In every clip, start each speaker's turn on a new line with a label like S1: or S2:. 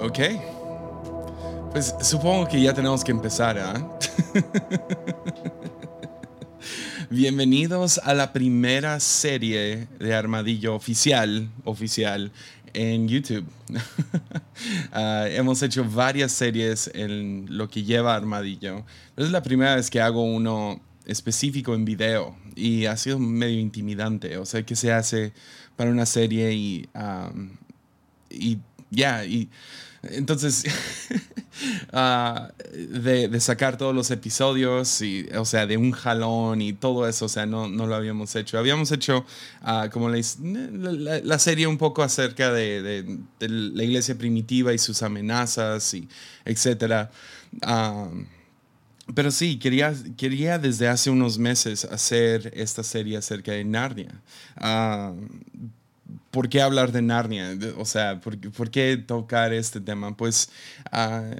S1: Ok. Pues supongo que ya tenemos que empezar, ¿ah? Bienvenidos a la primera serie de Armadillo oficial, oficial en YouTube. Ah, hemos hecho varias series en lo que lleva Armadillo. Es la primera vez que hago uno específico en video y ha sido medio intimidante. O sea, que se hace para una serie y, y ya, y entonces, ah, de, sacar todos los episodios, y, o sea, de un jalón y todo eso, o sea, no, no lo habíamos hecho. Habíamos hecho, uh, como la, la, serie un poco acerca de, de, la iglesia primitiva y sus amenazas, y etcétera. Ah, pero sí, quería, quería desde hace unos meses hacer esta serie acerca de Narnia. ¿Por qué hablar de Narnia? O sea, ¿por, qué tocar este tema? Pues ah,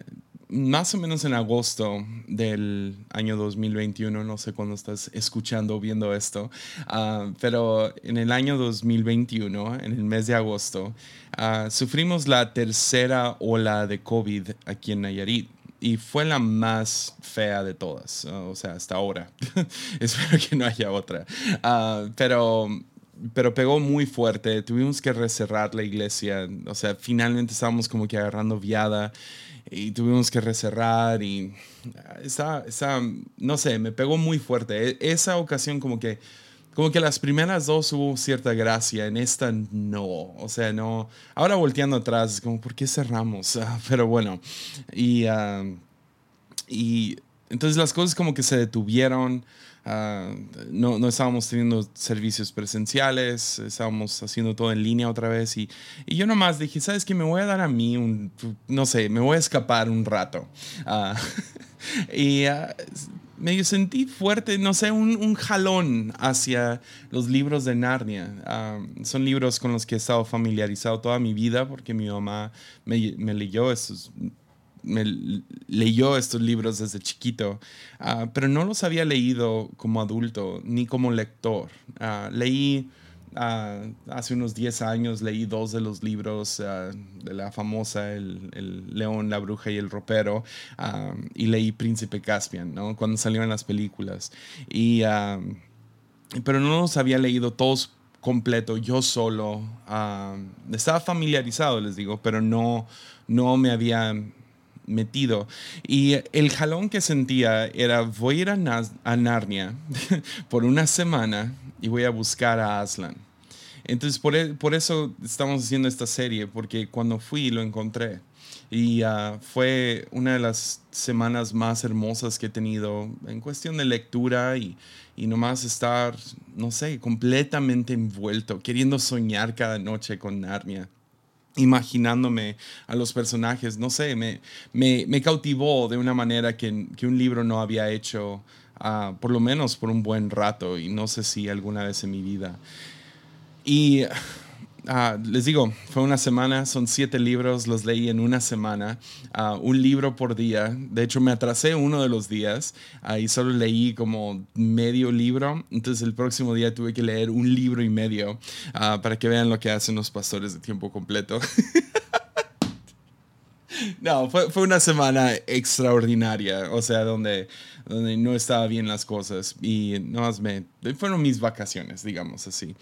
S1: más o menos en agosto del año 2021, no sé cuándo estás escuchando o viendo esto, ah, pero en el año 2021, en el mes de agosto, ah, sufrimos la tercera ola de COVID aquí en Nayarit y fue la más fea de todas, o sea, hasta ahora. Espero que no haya otra. pero pero pegó muy fuerte. Tuvimos que recerrar la iglesia. O sea, finalmente estábamos como que agarrando viada y tuvimos que recerrar y esa, esa, no sé, me pegó muy fuerte. E, esa ocasión como que, como que las primeras dos hubo cierta gracia, en esta no, o sea, no. Ahora volteando atrás, como, ¿por qué cerramos? pero bueno, y, ah, y entonces las cosas como que se detuvieron. Ah, no, no, estábamos teniendo servicios presenciales, estábamos haciendo todo en línea otra vez y, y, yo nomás dije, ¿sabes qué? Me voy a dar a mí un, no sé, me voy a escapar un rato. Uh, y uh, medio sentí fuerte, no sé, un, un, jalón hacia los libros de Narnia. son libros con los que he estado familiarizado toda mi vida porque mi mamá me, me leyó esos me leyó estos libros desde chiquito, ah, pero no los había leído como adulto ni como lector. Ah, leí ah, hace unos 10 años, leí dos de los libros de la famosa el, León, la Bruja y el Ropero, y leí Príncipe Caspian, ¿no? cuando salieron las películas. Y, pero no los había leído todos completo, yo solo. estaba familiarizado, les digo, pero no, no me había metido. Y el jalón que sentía era, voy a ir a, Narnia por una semana y voy a buscar a Aslan. Entonces, por, e, por, eso estamos haciendo esta serie, porque cuando fui lo encontré. Y ah, fue una de las semanas más hermosas que he tenido en cuestión de lectura y, y nomás estar, no sé, completamente envuelto, queriendo soñar cada noche con Narnia imaginándome a los personajes, no sé, me, me, cautivó de una manera que, que, un libro no había hecho, uh, por lo menos por un buen rato, y no sé si alguna vez en mi vida. Y Ah, les digo, fue una semana, son siete libros, los leí en una semana, ah, un libro por día. De hecho, me atrasé uno de los días y solo leí como medio libro. Entonces, el próximo día tuve que leer un libro y medio ah, para que vean lo que hacen los pastores de tiempo completo. No, fue, fue, una semana extraordinaria, o sea, donde, donde no estaba bien las cosas y no más me... Fueron mis vacaciones, digamos así.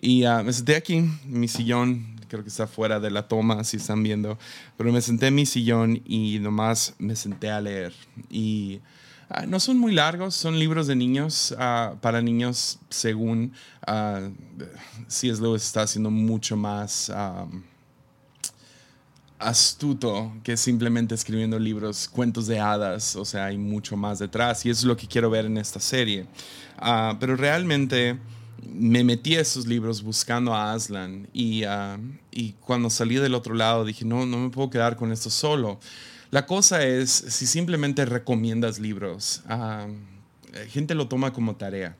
S1: Y uh, me senté aquí, en mi sillón, creo que está fuera de la toma, si están viendo, pero me senté en mi sillón y nomás me senté a leer. Y uh, no son muy largos, son libros de niños, uh, para niños, según C.S. Lewis está haciendo mucho más... astuto que simplemente escribiendo libros, cuentos de hadas, o sea, hay mucho más detrás y eso es lo que quiero ver en esta serie. Ah, pero realmente me metí a esos libros buscando a Aslan y, uh, y cuando salí del otro lado dije, no, no me puedo quedar con esto solo. La cosa es, si simplemente recomiendas libros, uh, gente lo toma como tarea.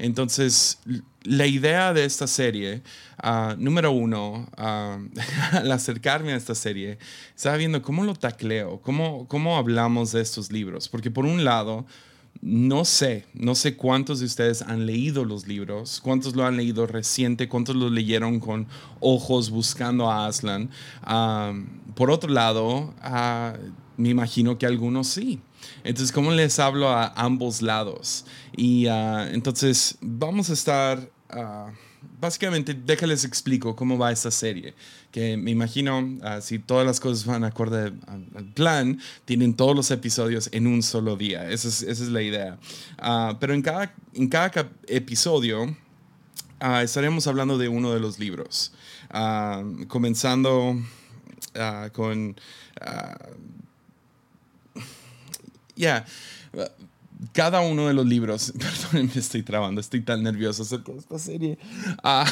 S1: Entonces, la idea de esta serie, ah, número uno, ah, al acercarme a esta serie, estaba viendo cómo lo tacleo, cómo, cómo hablamos de estos libros. Porque por un lado, no sé, no sé cuántos de ustedes han leído los libros, cuántos lo han leído reciente, cuántos lo leyeron con ojos buscando a Aslan. Ah, por otro lado, me imagino que algunos sí. Entonces, ¿cómo les hablo a ambos lados? Y ah, entonces vamos a estar, ah, básicamente, déjales explico cómo va esta serie. Que me imagino, si todas las cosas van acorde al plan, tienen todos los episodios en un solo día. Esa es, esa es la idea. pero en cada, en cada episodio estaremos hablando de uno de los libros. comenzando con ya, cada uno de los libros, perdón, estoy trabando, estoy tan nervioso acerca de esta serie. Ah,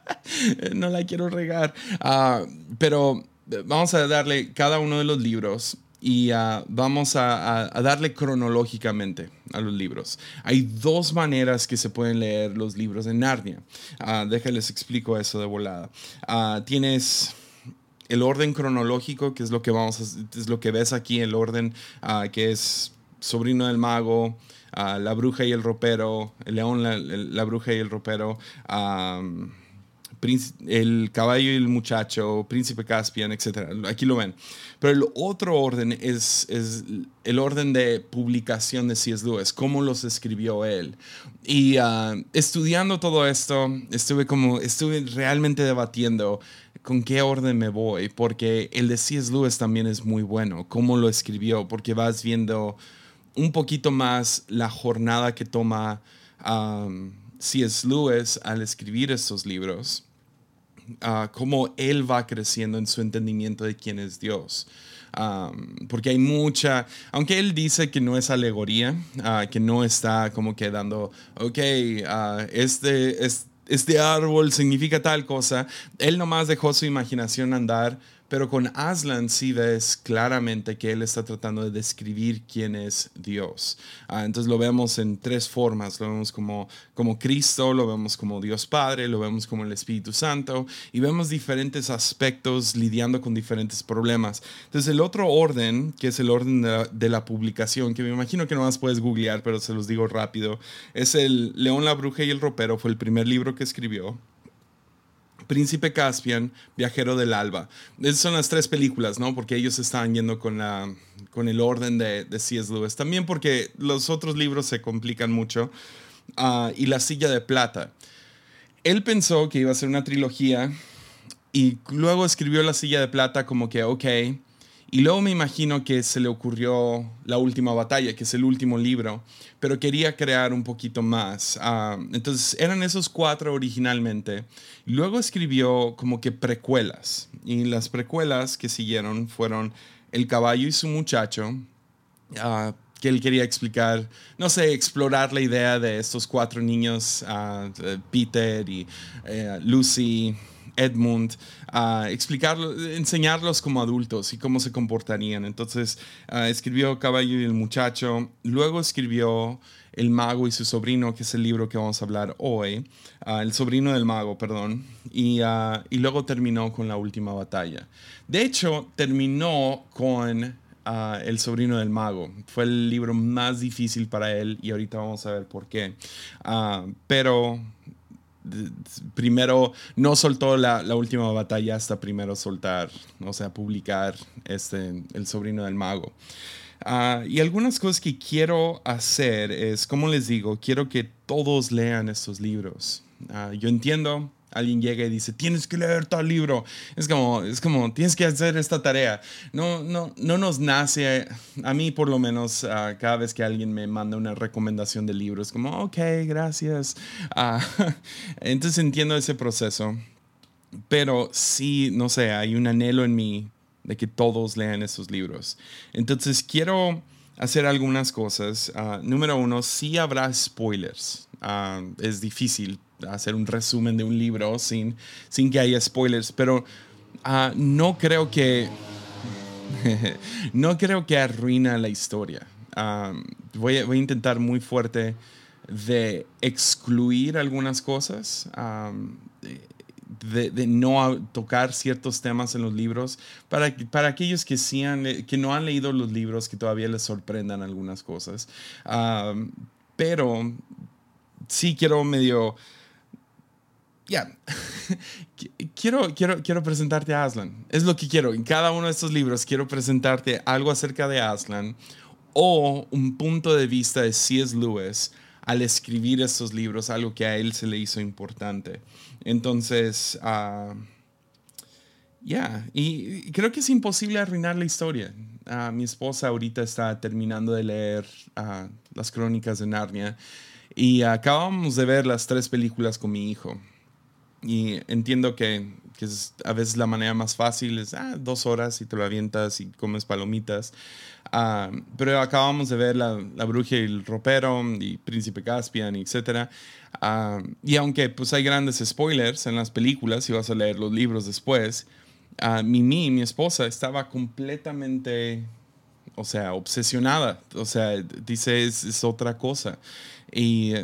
S1: no la quiero regar. Ah, pero vamos a darle cada uno de los libros y ah, vamos a, darle cronológicamente a los libros. Hay dos maneras que se pueden leer los libros de Narnia. déjenles explico eso de volada. tienes el orden cronológico, que es lo que vamos es lo que ves aquí, el orden ah, que es sobrino del mago, ah, la bruja y el ropero, el león, la, bruja y el ropero, el caballo y el muchacho, príncipe Caspian, etc. Aquí lo ven. Pero el otro orden es, es el orden de publicación de C.S. Lewis, cómo los escribió él. Y ah, estudiando todo esto, estuve como, estuve realmente debatiendo con qué orden me voy, porque el de C.S. Lewis también es muy bueno, cómo lo escribió, porque vas viendo un poquito más la jornada que toma um, C.S. Lewis al escribir estos libros, uh, cómo él va creciendo en su entendimiento de quién es Dios. Um, porque hay mucha, aunque él dice que no es alegoría, uh, que no está como que dando, ok, uh, este, es este árbol significa tal cosa. Él nomás dejó su imaginación andar pero con Aslan sí ves claramente que él está tratando de describir quién es Dios. Ah, entonces lo vemos en tres formas. Lo vemos como, como Cristo, lo vemos como Dios Padre, lo vemos como el Espíritu Santo y vemos diferentes aspectos lidiando con diferentes problemas. Entonces el otro orden, que es el orden de la, publicación, que me imagino que no más puedes googlear, pero se los digo rápido, es el León, la Bruja y el Ropero, fue el primer libro que escribió. Príncipe Caspian, Viajero del Alba. Esas son las tres películas, ¿no? Porque ellos estaban yendo con, la, con el orden de, de C.S. Lewis. También porque los otros libros se complican mucho. Ah, y La Silla de Plata. Él pensó que iba a ser una trilogía y luego escribió La Silla de Plata como que, ok, y luego me imagino que se le ocurrió La Última Batalla, que es el último libro, pero quería crear un poquito más. Ah, entonces eran esos cuatro originalmente. Luego escribió como que precuelas. Y las precuelas que siguieron fueron El caballo y su muchacho, ah, que él quería explicar, no sé, explorar la idea de estos cuatro niños, uh, Peter y eh, Lucy Edmund, a enseñarlos como adultos y cómo se comportarían. Entonces escribió Caballo y el Muchacho, luego escribió El Mago y su sobrino, que es el libro que vamos a hablar hoy, El sobrino del mago, perdón, y, y, luego terminó con La Última Batalla. De hecho, terminó con El sobrino del mago. Fue el libro más difícil para él y ahorita vamos a ver por qué. pero primero no soltó la, última batalla hasta primero soltar, o sea, publicar este, El sobrino del mago. Ah, y algunas cosas que quiero hacer es, como les digo, quiero que todos lean estos libros. Ah, yo entiendo alguien llega y dice, tienes que leer tal libro. Es como, es como, tienes que hacer esta tarea. No, no, no nos nace, a mí por lo menos, ah, cada vez que alguien me manda una recomendación de libros, como, ok, gracias. Ah, entonces entiendo ese proceso. Pero sí, no sé, hay un anhelo en mí de que todos lean esos libros. Entonces quiero hacer algunas cosas. Ah, número uno, sí habrá spoilers. es difícil hacer un resumen de un libro sin, sin que haya spoilers, pero ah, no creo que no creo que arruina la historia. voy, a, voy, a, intentar muy fuerte de excluir algunas cosas, de, no tocar ciertos temas en los libros, para, para aquellos que, sí han, que no han leído los libros, que todavía les sorprendan algunas cosas. pero sí quiero medio ya, quiero, quiero, quiero presentarte a Aslan. Es lo que quiero. En cada uno de estos libros quiero presentarte algo acerca de Aslan o un punto de vista de C.S. Lewis al escribir estos libros, algo que a él se le hizo importante. Entonces, uh, ya, y creo que es imposible arruinar la historia. Uh, mi esposa ahorita está terminando de leer uh, las crónicas de Narnia y acabamos de ver las tres películas con mi hijo. Y entiendo que, que es a veces la manera más fácil es ah, dos horas y te lo avientas y comes palomitas. Ah, pero acabamos de ver la, la, Bruja y el Ropero y Príncipe Caspian, etc. Ah, y aunque pues hay grandes spoilers en las películas, si vas a leer los libros después, uh, Mimi, mi esposa, estaba completamente, o sea, obsesionada. O sea, dice es, es otra cosa. Y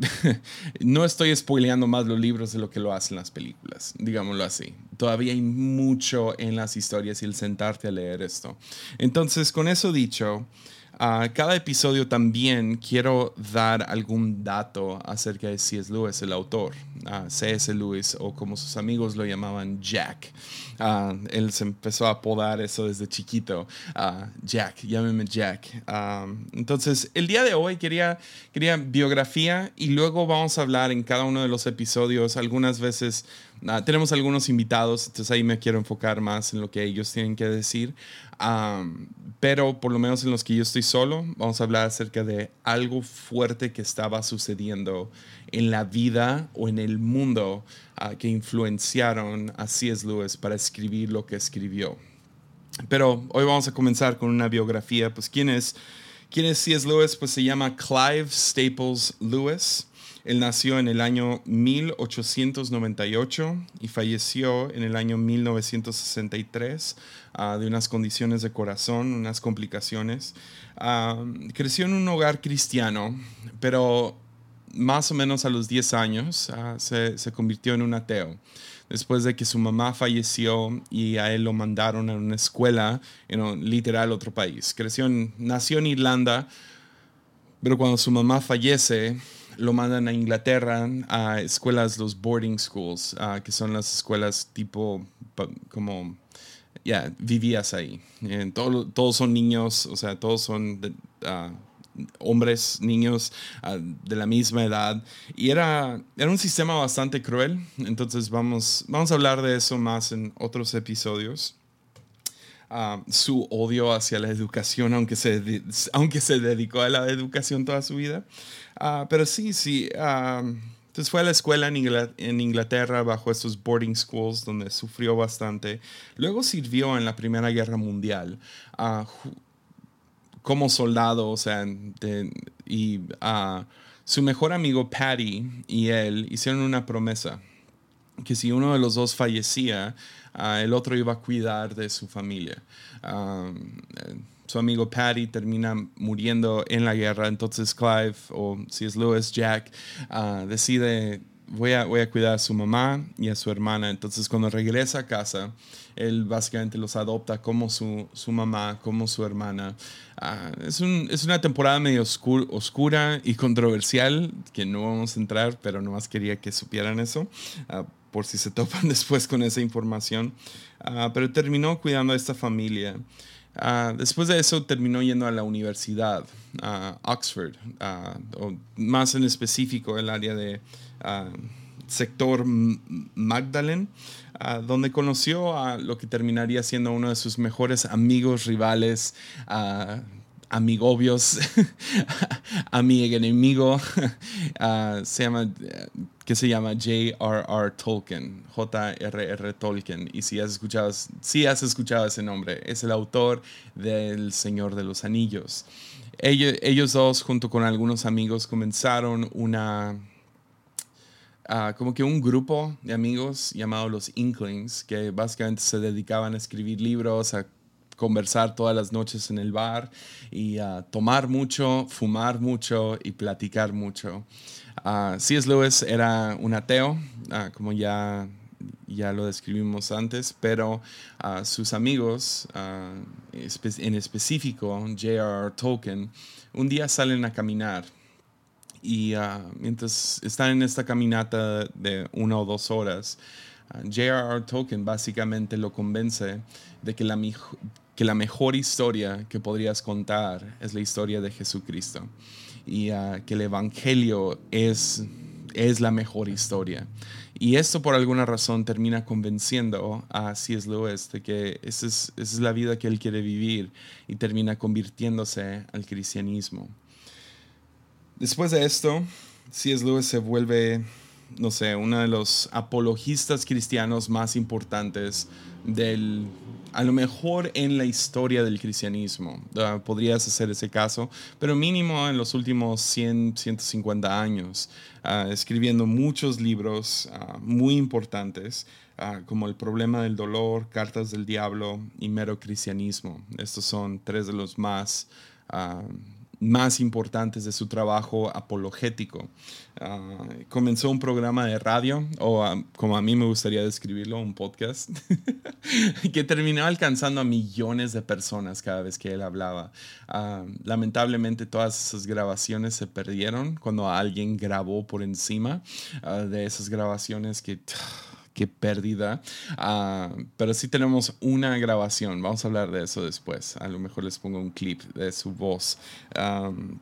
S1: no estoy spoileando más los libros de lo que lo hacen las películas, digámoslo así. Todavía hay mucho en las historias y el sentarte a leer esto. Entonces, con eso dicho, Uh, cada episodio también quiero dar algún dato acerca de C.S. Lewis, el autor, C.S. Lewis, o como sus amigos lo llamaban, Jack. Uh, él se empezó a apodar eso desde chiquito. Jack, llámeme Jack. entonces, el día de hoy quería, quería biografía y luego vamos a hablar en cada uno de los episodios, algunas veces tenemos algunos invitados, entonces ahí me quiero enfocar más en lo que ellos tienen que decir. pero por lo menos en los que yo estoy solo, vamos a hablar acerca de algo fuerte que estaba sucediendo en la vida o en el mundo uh, que influenciaron a C.S. Lewis para escribir lo que escribió. Pero hoy vamos a comenzar con una biografía. Pues, ¿quién es, quién es C.S. Lewis? Pues se llama Clive Staples Lewis. Él nació en el año 1898 y falleció en el año 1963 ah, de unas condiciones de corazón, unas complicaciones. Ah, creció en un hogar cristiano, pero más o menos a los 10 años ah, se, convirtió en un ateo después de que su mamá falleció y a él lo mandaron a una escuela, en literal otro país. Creció nació en Irlanda, pero cuando su mamá fallece, lo mandan a Inglaterra a escuelas, los boarding schools, uh, que son las escuelas tipo como, ya, vivías ahí. Eh, todos son niños, o sea, todos son uh, hombres, niños uh, de la misma edad. Y era, era un sistema bastante cruel, entonces vamos, vamos a hablar de eso más en otros episodios. su odio hacia la educación, aunque se, aunque se dedicó a la educación toda su vida. Ah, pero sí, sí. entonces fue a la escuela en Inglaterra, bajo estos boarding schools donde sufrió bastante. Luego sirvió en la Primera Guerra Mundial uh, como soldado, o sea, y uh, su mejor amigo Patty y él hicieron una promesa que si uno de los dos fallecía, el otro iba a cuidar de su familia su amigo Patty termina muriendo en la guerra, entonces Clive, o si es Lewis, Jack, ah, decide, voy a, voy a cuidar a su mamá y a su hermana. Entonces cuando regresa a casa, él básicamente los adopta como su, su mamá, como su hermana. Ah, es, un, es, una temporada medio oscura y controversial, que no vamos a entrar, pero nomás quería que supieran eso, ah, por si se topan después con esa información. pero terminó cuidando a esta familia. Ah, después de eso terminó yendo a la universidad, a Oxford, o más en específico el área de sector Magdalen, donde conoció a lo que terminaría siendo uno de sus mejores amigos, rivales, amigobios, a mi enemigo, se llama, que se llama J.R.R. Tolkien, J.R.R. Tolkien. Y si has, escuchado, si has escuchado ese nombre, es el autor del Señor de los Anillos. Ellos, ellos dos, junto con algunos amigos, comenzaron una... Uh, como que un grupo de amigos llamado los Inklings, que básicamente se dedicaban a escribir libros, a conversar todas las noches en el bar y uh, tomar mucho, fumar mucho y platicar mucho. Uh, C.S. Lewis era un ateo, uh, como ya, ya lo describimos antes, pero sus amigos, en específico J.R.R. Tolkien, un día salen a caminar y mientras están en esta caminata de una o dos horas, J.R.R. Tolkien básicamente lo convence de que la, que la mejor historia que podrías contar es la historia de Jesucristo y uh, que el Evangelio es, es la mejor historia. Y esto por alguna razón termina convenciendo a C.S. Lewis de que esa es, esa es la vida que él quiere vivir y termina convirtiéndose al cristianismo. Después de esto, C.S. Lewis se vuelve no sé, uno de los apologistas cristianos más importantes del, a lo mejor en la historia del cristianismo. podrías hacer ese caso, pero mínimo en los últimos 100, 150 años, ah, escribiendo muchos libros ah, muy importantes, ah, como El problema del dolor, Cartas del Diablo y Mero Cristianismo. Estos son tres de los más más importantes de su trabajo apologético. Ah, comenzó un programa de radio, o ah, como a mí me gustaría describirlo, un podcast, que terminó alcanzando a millones de personas cada vez que él hablaba. Ah, lamentablemente todas esas grabaciones se perdieron cuando alguien grabó por encima de esas grabaciones que qué pérdida. Ah, pero sí tenemos una grabación, vamos a hablar de eso después. A lo mejor les pongo un clip de su voz.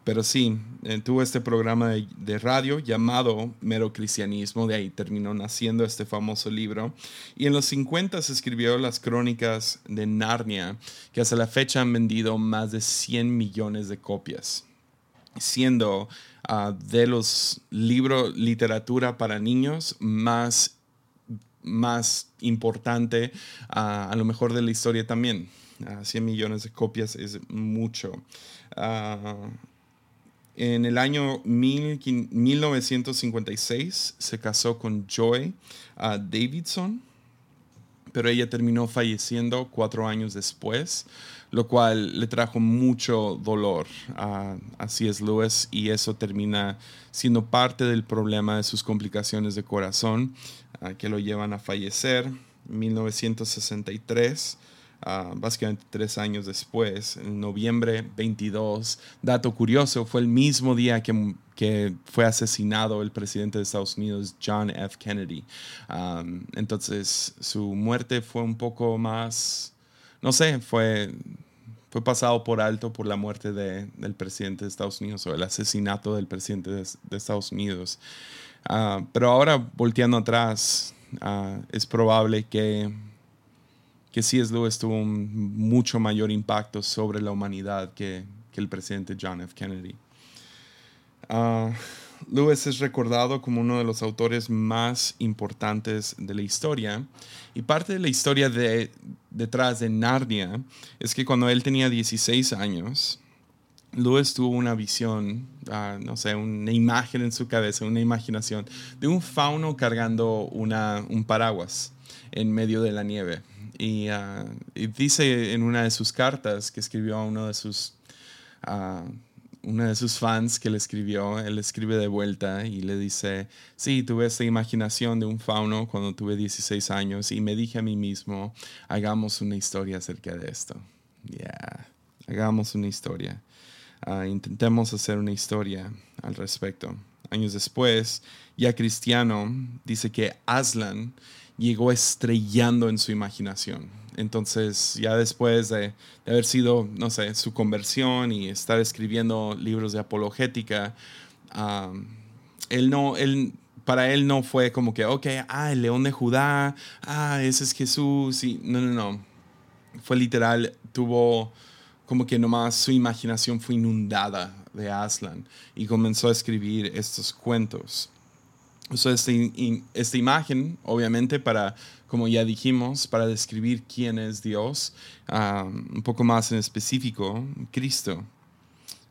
S1: pero sí, eh, tuvo este programa de, radio llamado Mero Cristianismo, de ahí terminó naciendo este famoso libro. Y en los 50 se escribió las crónicas de Narnia, que hasta la fecha han vendido más de 100 millones de copias siendo ah, de los libros literatura para niños más más importante a lo mejor de la historia también. 100 millones de copias es mucho. Ah, en el año 1956 se casó con Joy Davidson, pero ella terminó falleciendo cuatro años después, lo cual le trajo mucho dolor a, a C.S. Lewis y eso termina siendo parte del problema de sus complicaciones de corazón que lo llevan a fallecer. 1963, básicamente tres años después, en noviembre 22. Dato curioso, fue el mismo día que, que fue asesinado el presidente de Estados Unidos, John F. Kennedy. entonces, su muerte fue un poco más, no sé, fue fue pasado por alto por la muerte de, del presidente de Estados Unidos o el asesinato del presidente de, Estados Unidos. Ah, pero ahora, volteando atrás, ah, es probable que, que C.S. Lewis tuvo un mucho mayor impacto sobre la humanidad que, que el presidente John F. Kennedy. Uh, Lewis es recordado como uno de los autores más importantes de la historia. Y parte de la historia de, detrás de Narnia es que cuando él tenía 16 años, Lewis tuvo una visión, ah, no sé, una imagen en su cabeza, una imaginación de un fauno cargando una, un paraguas en medio de la nieve. Y, ah, dice en una de sus cartas que escribió a uno de sus, uh, de sus fans que le escribió, él escribe de vuelta y le dice, sí, tuve esta imaginación de un fauno cuando tuve 16 años y me dije a mí mismo, hagamos una historia acerca de esto. Ya, hagamos una historia. Ah, intentemos hacer una historia al respecto. Años después, ya cristiano, dice que Aslan llegó estrellando en su imaginación. Entonces, ya después de, haber sido, no sé, su conversión y estar escribiendo libros de apologética, él no, él, para él no fue como que, ok, ah, el león de Judá, ah, ese es Jesús. Y, no, no, no. Fue literal, tuvo como que nomás su imaginación fue inundada de Aslan y comenzó a escribir estos cuentos. Usó esta, esta imagen, obviamente, para, como ya dijimos, para describir quién es Dios, ah, un poco más en específico, Cristo.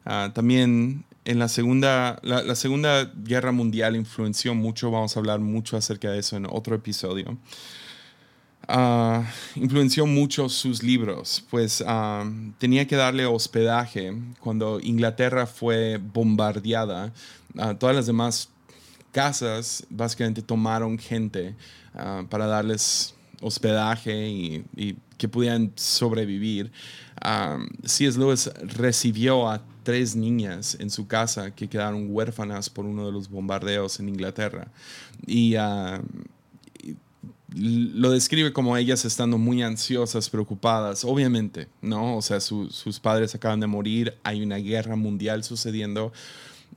S1: Ah, también en la segunda, la, segunda Guerra Mundial influenció mucho, vamos a hablar mucho acerca de eso en otro episodio. Uh, influenció mucho sus libros, pues tenía que darle hospedaje cuando Inglaterra fue bombardeada. Todas las demás casas básicamente tomaron gente para darles hospedaje y, que pudieran sobrevivir. C.S. Lewis recibió a tres niñas en su casa que quedaron huérfanas por uno de los bombardeos en Inglaterra. Y lo describe como ellas estando muy ansiosas, preocupadas, obviamente, ¿no? O sea, sus padres acaban de morir, hay una guerra mundial sucediendo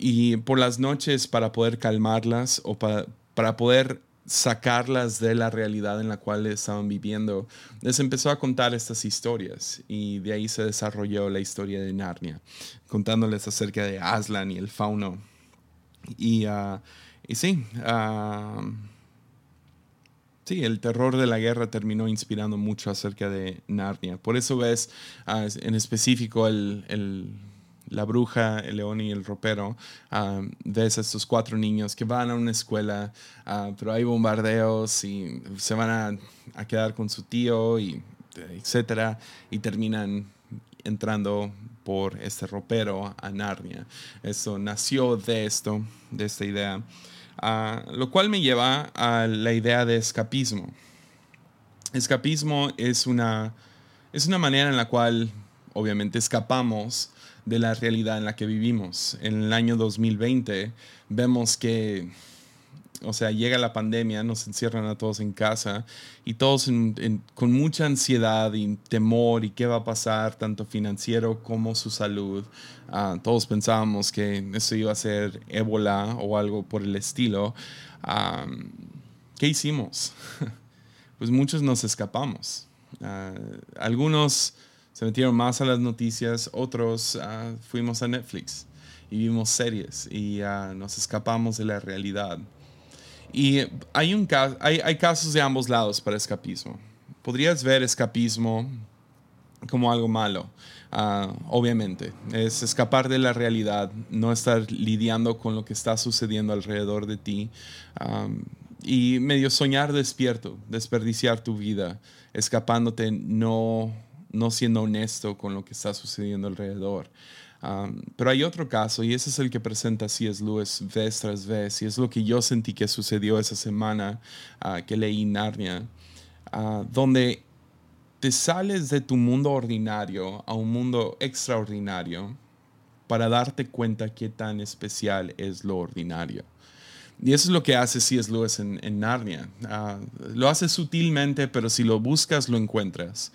S1: y por las noches para poder calmarlas o para, para poder sacarlas de la realidad en la cual estaban viviendo, les empezó a contar estas historias y de ahí se desarrolló la historia de Narnia, contándoles acerca de Aslan y el fauno. Y, ah, y sí, uh, Sí, el terror de la guerra terminó inspirando mucho acerca de Narnia. Por eso ves ah, en específico el, la bruja, el león y el ropero. Ah, ves a estos cuatro niños que van a una escuela, ah, pero hay bombardeos y se van a, quedar con su tío, y, etcétera, y terminan entrando por este ropero a Narnia. Eso nació de esto, de esta idea. Ah, lo cual me lleva a la idea de escapismo. Escapismo es una, es una manera en la cual obviamente escapamos de la realidad en la que vivimos. En el año 2020 vemos que o sea, llega la pandemia, nos encierran a todos en casa y todos con mucha ansiedad y temor y qué va a pasar, tanto financiero como su salud. Ah, todos pensábamos que eso iba a ser ébola o algo por el estilo. ¿Qué hicimos? pues muchos nos escapamos. Ah, algunos se metieron más a las noticias, otros ah, fuimos a Netflix y vimos series y nos escapamos de la realidad. Y hay, un, hay, hay casos de ambos lados para escapismo. Podrías ver escapismo como algo malo. Ah, obviamente, es escapar de la realidad, no estar lidiando con lo que está sucediendo alrededor de ti y medio soñar despierto, desperdiciar tu vida, escapándote, no, no siendo honesto con lo que está sucediendo alrededor pero hay otro caso, y ese es el que presenta C.S. Lewis vez tras vez, y es lo que yo sentí que sucedió esa semana uh, que leí Narnia, uh, donde te sales de tu mundo ordinario a un mundo extraordinario para darte cuenta qué tan especial es lo ordinario. Y eso es lo que hace C.S. Lewis en, en Narnia. Uh, lo hace sutilmente, pero si lo buscas, lo encuentras.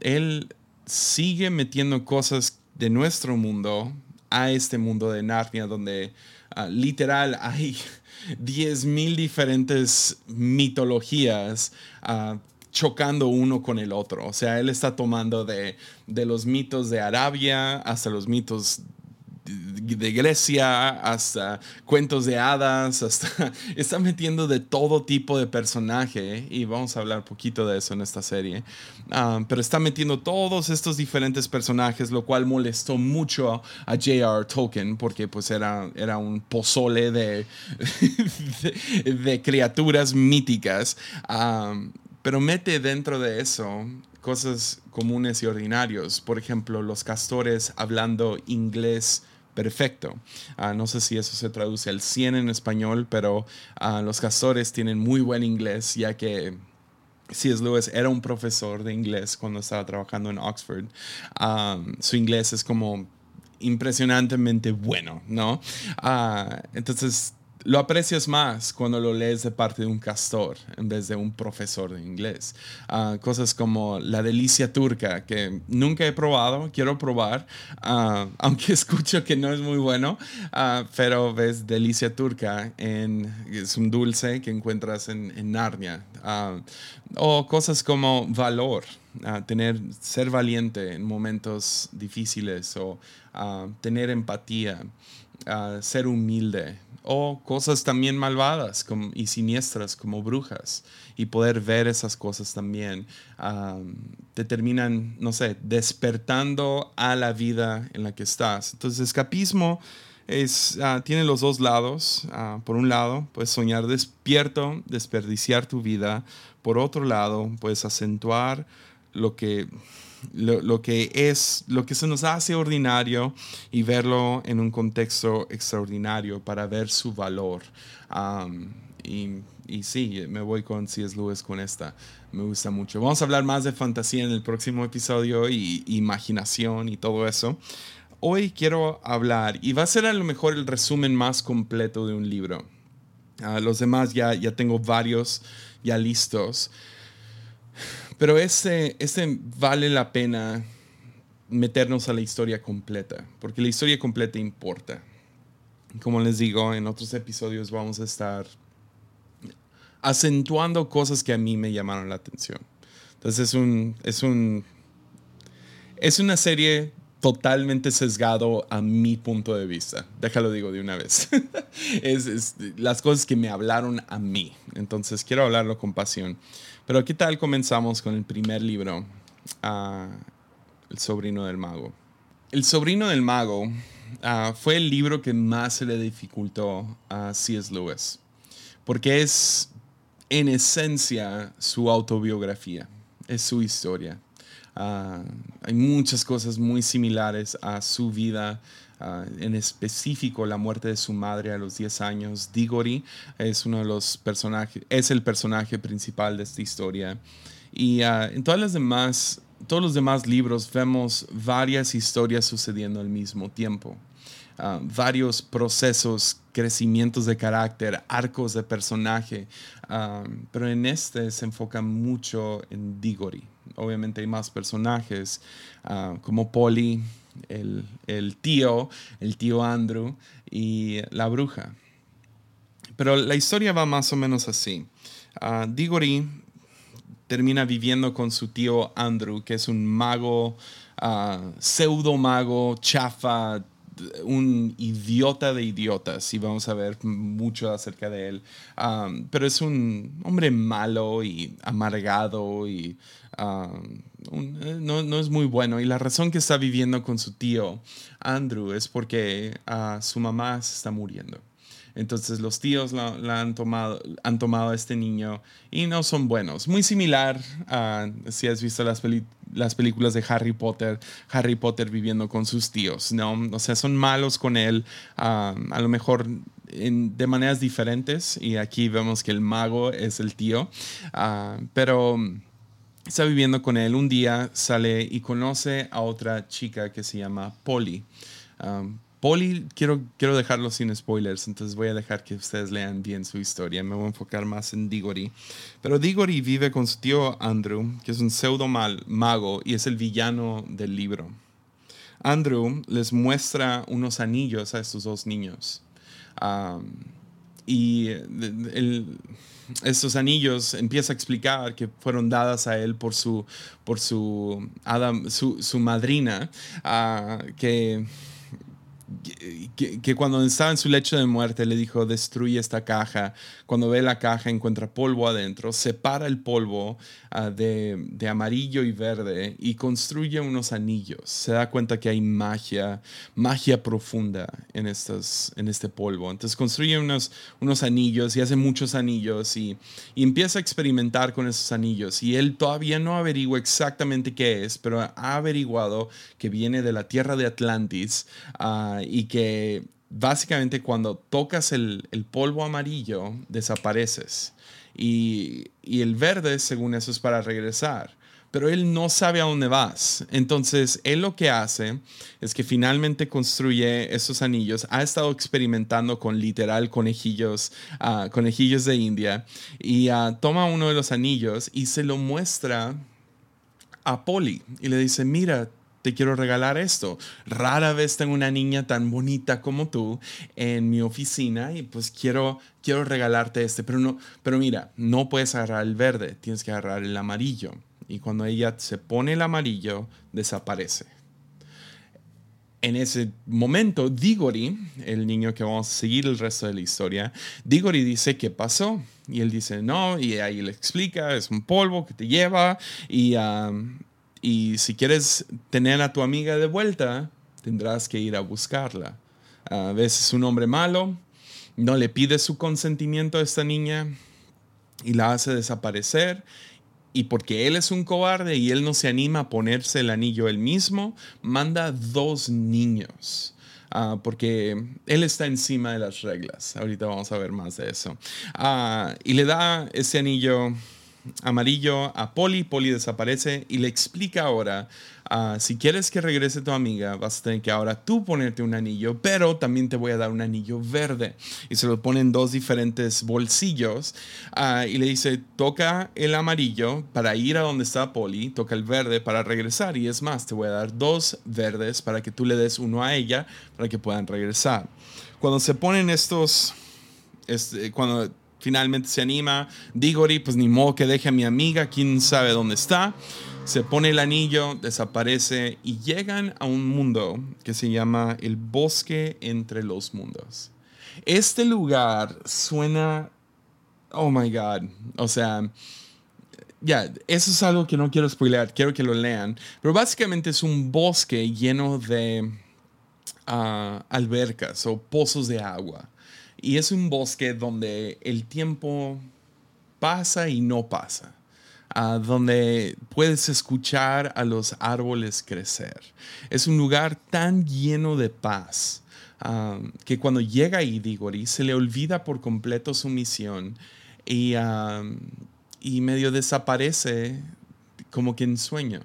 S1: él sigue metiendo cosas de nuestro mundo a este mundo de Narnia, donde ah, literal hay 10.000 diferentes mitologías uh, chocando uno con el otro. O sea, él está tomando de, de los mitos de Arabia hasta los mitos de Grecia hasta cuentos de hadas, hasta está metiendo de todo tipo de personaje y vamos a hablar poquito de eso en esta serie. Ah, pero está metiendo todos estos diferentes personajes, lo cual molestó mucho a J.R. Tolkien porque pues era, era un pozole de, de, criaturas míticas. Ah, pero mete dentro de eso cosas comunes y ordinarios. Por ejemplo, los castores hablando inglés perfecto. Ah, no sé si eso se traduce al 100 en español, pero ah, los castores tienen muy buen inglés, ya que C.S. Lewis era un profesor de inglés cuando estaba trabajando en Oxford. Ah, su inglés es como impresionantemente bueno, ¿no? entonces lo aprecias más cuando lo lees de parte de un castor en vez de un profesor de inglés. Ah, cosas como la delicia turca, que nunca he probado, quiero probar, ah, aunque escucho que no es muy bueno, uh, pero ves delicia turca, en, es un dulce que encuentras en, en Narnia. o cosas como valor. tener, ser valiente en momentos difíciles o tener empatía, ser humilde, o cosas también malvadas y siniestras como brujas y poder ver esas cosas también te terminan, no sé, despertando a la vida en la que estás. Entonces, escapismo es, ah, tiene los dos lados. Ah, por un lado, puedes soñar despierto, desperdiciar tu vida. Por otro lado, puedes acentuar lo que lo, que es, lo que se nos hace ordinario y verlo en un contexto extraordinario para ver su valor. y, y, sí, me voy con C.S. Lewis con esta. Me gusta mucho. Vamos a hablar más de fantasía en el próximo episodio y imaginación y todo eso. Hoy quiero hablar, y va a ser a lo mejor el resumen más completo de un libro. Ah, los demás ya, ya tengo varios ya listos. Pero este, este vale la pena meternos a la historia completa, porque la historia completa importa. Como les digo, en otros episodios vamos a estar acentuando cosas que a mí me llamaron la atención. Entonces es un, es un, es una serie totalmente sesgado a mi punto de vista. Déjalo digo de una vez. es, las cosas que me hablaron a mí. Entonces quiero hablarlo con pasión. Pero ¿qué tal comenzamos con el primer libro? Ah, el sobrino del mago. El sobrino del mago ah, fue el libro que más se le dificultó a C.S. Lewis. Porque es en esencia su autobiografía. Es su historia Ah, hay muchas cosas muy similares a su vida, ah, en específico la muerte de su madre a los 10 años. Diggory es uno de los personajes, es el personaje principal de esta historia. Y uh, en todas las demás, todos los demás libros vemos varias historias sucediendo al mismo tiempo. varios procesos, crecimientos de carácter, arcos de personaje, pero en este se enfoca mucho en Diggory obviamente hay más personajes, ah, como Polly, el, tío, el tío Andrew y la bruja. Pero la historia va más o menos así. Uh, Diggory termina viviendo con su tío Andrew, que es un mago, uh, pseudo mago, chafa, un idiota de idiotas y vamos a ver mucho acerca de él. pero es un hombre malo y amargado y eh, no, es muy bueno. Y la razón que está viviendo con su tío Andrew es porque ah, su mamá se está muriendo. Entonces los tíos la, han, tomado, han tomado a este niño y no son buenos. Muy similar a si has visto las, las películas de Harry Potter, Harry Potter viviendo con sus tíos, ¿no? O sea, son malos con él, a lo mejor de maneras diferentes y aquí vemos que el mago es el tío, ah, pero está viviendo con él. Un día sale y conoce a otra chica que se llama Polly. Um, Polly, quiero, quiero dejarlo sin spoilers, entonces voy a dejar que ustedes lean bien su historia. Me voy a enfocar más en Diggory. Pero Diggory vive con su tío Andrew, que es un pseudo mal, mago y es el villano del libro. Andrew les muestra unos anillos a estos dos niños. Y estos anillos empieza a explicar que fueron dadas a él por su, por su, Adam, su, su madrina, uh, que que, cuando estaba en su lecho de muerte le dijo, destruye esta caja. Cuando ve la caja encuentra polvo adentro, separa el polvo ah, de, amarillo y verde y construye unos anillos. Se da cuenta que hay magia, magia profunda en, estas, en este polvo. Entonces construye unos, unos anillos y hace muchos anillos y, empieza a experimentar con esos anillos. Y él todavía no averigua exactamente qué es, pero ha averiguado que viene de la tierra de Atlantis. Uh, y que básicamente cuando tocas el, polvo amarillo desapareces y, el verde según eso es para regresar pero él no sabe a dónde vas. Entonces, él lo que hace es que finalmente construye esos anillos. Ha estado experimentando con literal conejillos, uh, conejillos de India, y uh, toma uno de los anillos y se lo muestra a Polly y le dice, mira, quiero regalar esto. Rara vez tengo una niña tan bonita como tú en mi oficina y pues quiero, quiero regalarte este. Pero, no, pero mira, no puedes agarrar el verde, tienes que agarrar el amarillo. Y cuando ella se pone el amarillo, desaparece. En ese momento, Diggory, el niño que vamos a seguir el resto de la historia, Diggory dice, ¿qué pasó? Y él dice, no, y ahí le explica, es un polvo que te lleva y, y si quieres tener a tu amiga de vuelta, tendrás que ir a buscarla. A veces es un hombre malo, no le pide su consentimiento a esta niña y la hace desaparecer. Y porque él es un cobarde y él no se anima a ponerse el anillo él mismo, manda dos niños. Ah, porque él está encima de las reglas. Ahorita vamos a ver más de eso. Ah, y le da ese anillo amarillo a Polly, Polly desaparece y le explica ahora, ah, si quieres que regrese tu amiga, vas a tener que ahora tú ponerte un anillo, pero también te voy a dar un anillo verde. Y se lo pone en dos diferentes bolsillos ah, y le dice, toca el amarillo para ir a donde está Polly, toca el verde para regresar y es más, te voy a dar dos verdes para que tú le des uno a ella para que puedan regresar. Cuando se ponen estos, este, cuando finalmente se anima. Digori, pues ni modo que deje a mi amiga, quién sabe dónde está. Se pone el anillo, desaparece y llegan a un mundo que se llama el bosque entre los mundos. Este lugar suena, oh my god, o sea, ya, eso es algo que no quiero spoilear, quiero que lo lean, pero básicamente es un bosque lleno de ah, albercas o pozos de agua. Y es un bosque donde el tiempo pasa y no pasa. donde puedes escuchar a los árboles crecer. Es un lugar tan lleno de paz que cuando llega Idigori se le olvida por completo su misión y, y medio desaparece como que en sueño.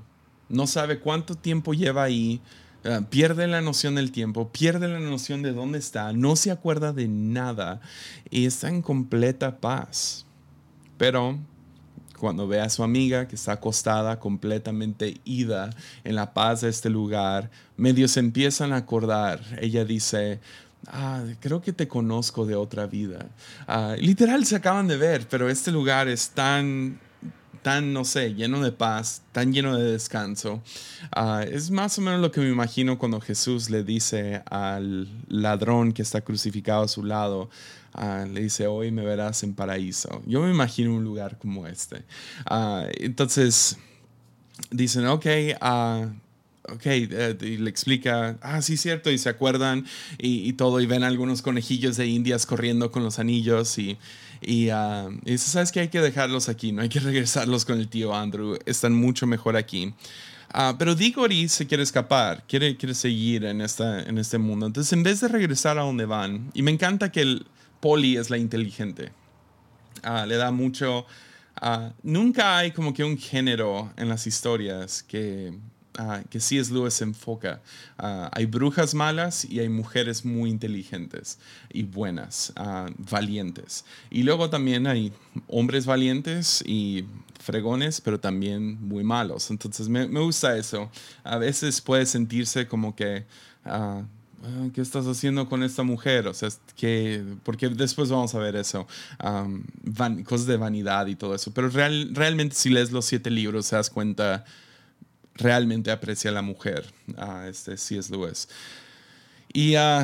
S1: No sabe cuánto tiempo lleva ahí, Ah, pierde la noción del tiempo, pierde la noción de dónde está, no se acuerda de nada y está en completa paz. Pero cuando ve a su amiga que está acostada, completamente ida en la paz de este lugar, medio se empiezan a acordar. Ella dice, ah, creo que te conozco de otra vida. Ah, literal se acaban de ver, pero este lugar es tan tan, no sé, lleno de paz, tan lleno de descanso. Ah, es más o menos lo que me imagino cuando Jesús le dice al ladrón que está crucificado a su lado, ah, le dice, hoy me verás en paraíso. Yo me imagino un lugar como este. Ah, entonces, dicen, ok, ok, eh, y le explica, ah, sí, cierto, y se acuerdan y, todo, y ven algunos conejillos de indias corriendo con los anillos y, y, uh, dice, ¿sabes que Hay que dejarlos aquí, no hay que regresarlos con el tío Andrew, están mucho mejor aquí. Uh, pero Diggory se quiere escapar, quiere, quiere seguir en, esta, en este mundo. Entonces, en vez de regresar a donde van, y me encanta que el Polly es la inteligente, uh, le da mucho... nunca hay como que un género en las historias que uh, que C.S. Lewis se enfoca. Ah, hay brujas malas y hay mujeres muy inteligentes y buenas, ah, valientes. Y luego también hay hombres valientes y fregones, pero también muy malos. Entonces me, me gusta eso. A veces puede sentirse como que... ¿qué estás haciendo con esta mujer? O sea, que, porque después vamos a ver eso, cosas de vanidad y todo eso. Pero real, realmente si lees los siete libros, te das cuenta realmente aprecia a la mujer, a este C.S. Lewis. Y uh,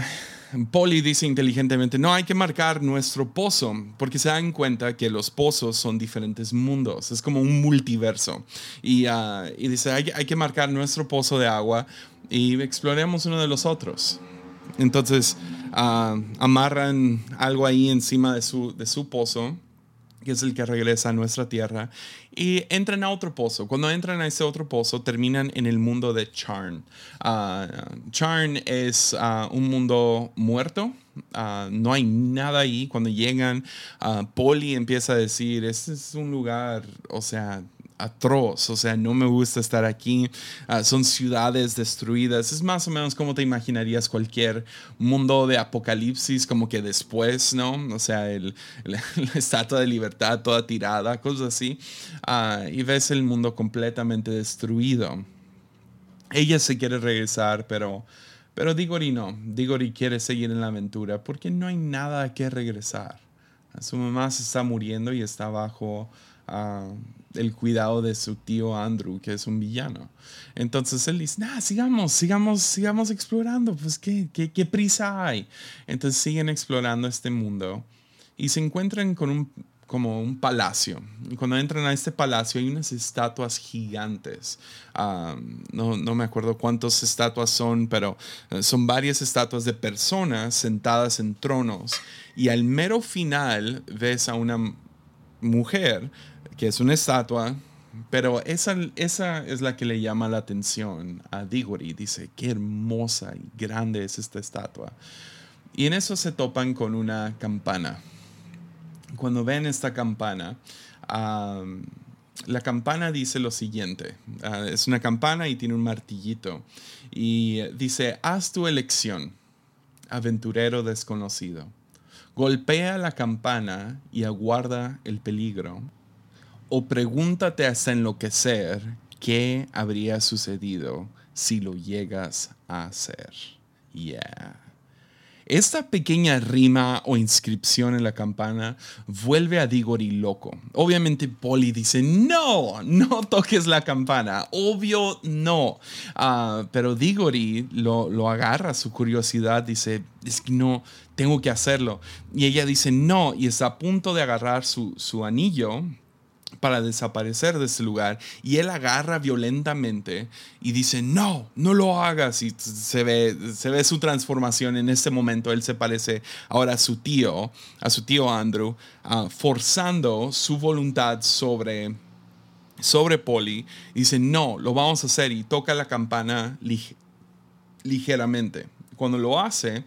S1: Polly dice inteligentemente, no, hay que marcar nuestro pozo, porque se dan cuenta que los pozos son diferentes mundos, es como un multiverso. Y, ah, y dice, hay, que marcar nuestro pozo de agua y exploremos uno de los otros. Entonces uh, amarran algo ahí encima de su, de su pozo que es el que regresa a nuestra tierra, y entran a otro pozo. Cuando entran a ese otro pozo, terminan en el mundo de Charn. Uh, Charn es ah, un mundo muerto, ah, no hay nada ahí. Cuando llegan, Polly empieza a decir, este es un lugar, o sea, atroz, o sea, no me gusta estar aquí, ah, son ciudades destruidas, es más o menos como te imaginarías cualquier mundo de apocalipsis, como que después, ¿no? O sea, el, la, estatua de libertad toda tirada, cosas así, ah, y ves el mundo completamente destruido. Ella se quiere regresar, pero... Pero Digori no, Digori quiere seguir en la aventura porque no hay nada que regresar. Su mamá se está muriendo y está bajo el cuidado de su tío Andrew, que es un villano. Entonces él dice, nah, sigamos, sigamos, sigamos explorando, pues ¿qué, qué, qué prisa hay? Entonces siguen explorando este mundo y se encuentran con un como un palacio. Y cuando entran a este palacio hay unas estatuas gigantes. no, no, me acuerdo cuántas estatuas son, pero eh, son varias estatuas de personas sentadas en tronos. Y al mero final ves a una mujer que es una estatua, pero esa, esa es la que le llama la atención a Diggory. Dice, qué hermosa y grande es esta estatua. Y en eso se topan con una campana. Cuando ven esta campana, la campana dice lo siguiente. Ah, es una campana y tiene un martillito. Y dice, haz tu elección, aventurero desconocido. Golpea la campana y aguarda el peligro. O pregúntate hasta enloquecer qué habría sucedido si lo llegas a hacer. Yeah. Esta pequeña rima o inscripción en la campana vuelve a Diggory loco. Obviamente Polly dice, no, no toques la campana. Obvio no. Ah, pero Diggory lo, lo agarra, su curiosidad, dice, es que no, tengo que hacerlo. Y ella dice, no, y está a punto de agarrar su, su anillo para desaparecer de ese lugar. Y él agarra violentamente y dice no no lo hagas y se ve se ve su transformación en este momento. Él se parece ahora a su tío a su tío Andrew ah, forzando su voluntad sobre sobre Polly. Dice no lo vamos a hacer y toca la campana ligeramente. Cuando lo hace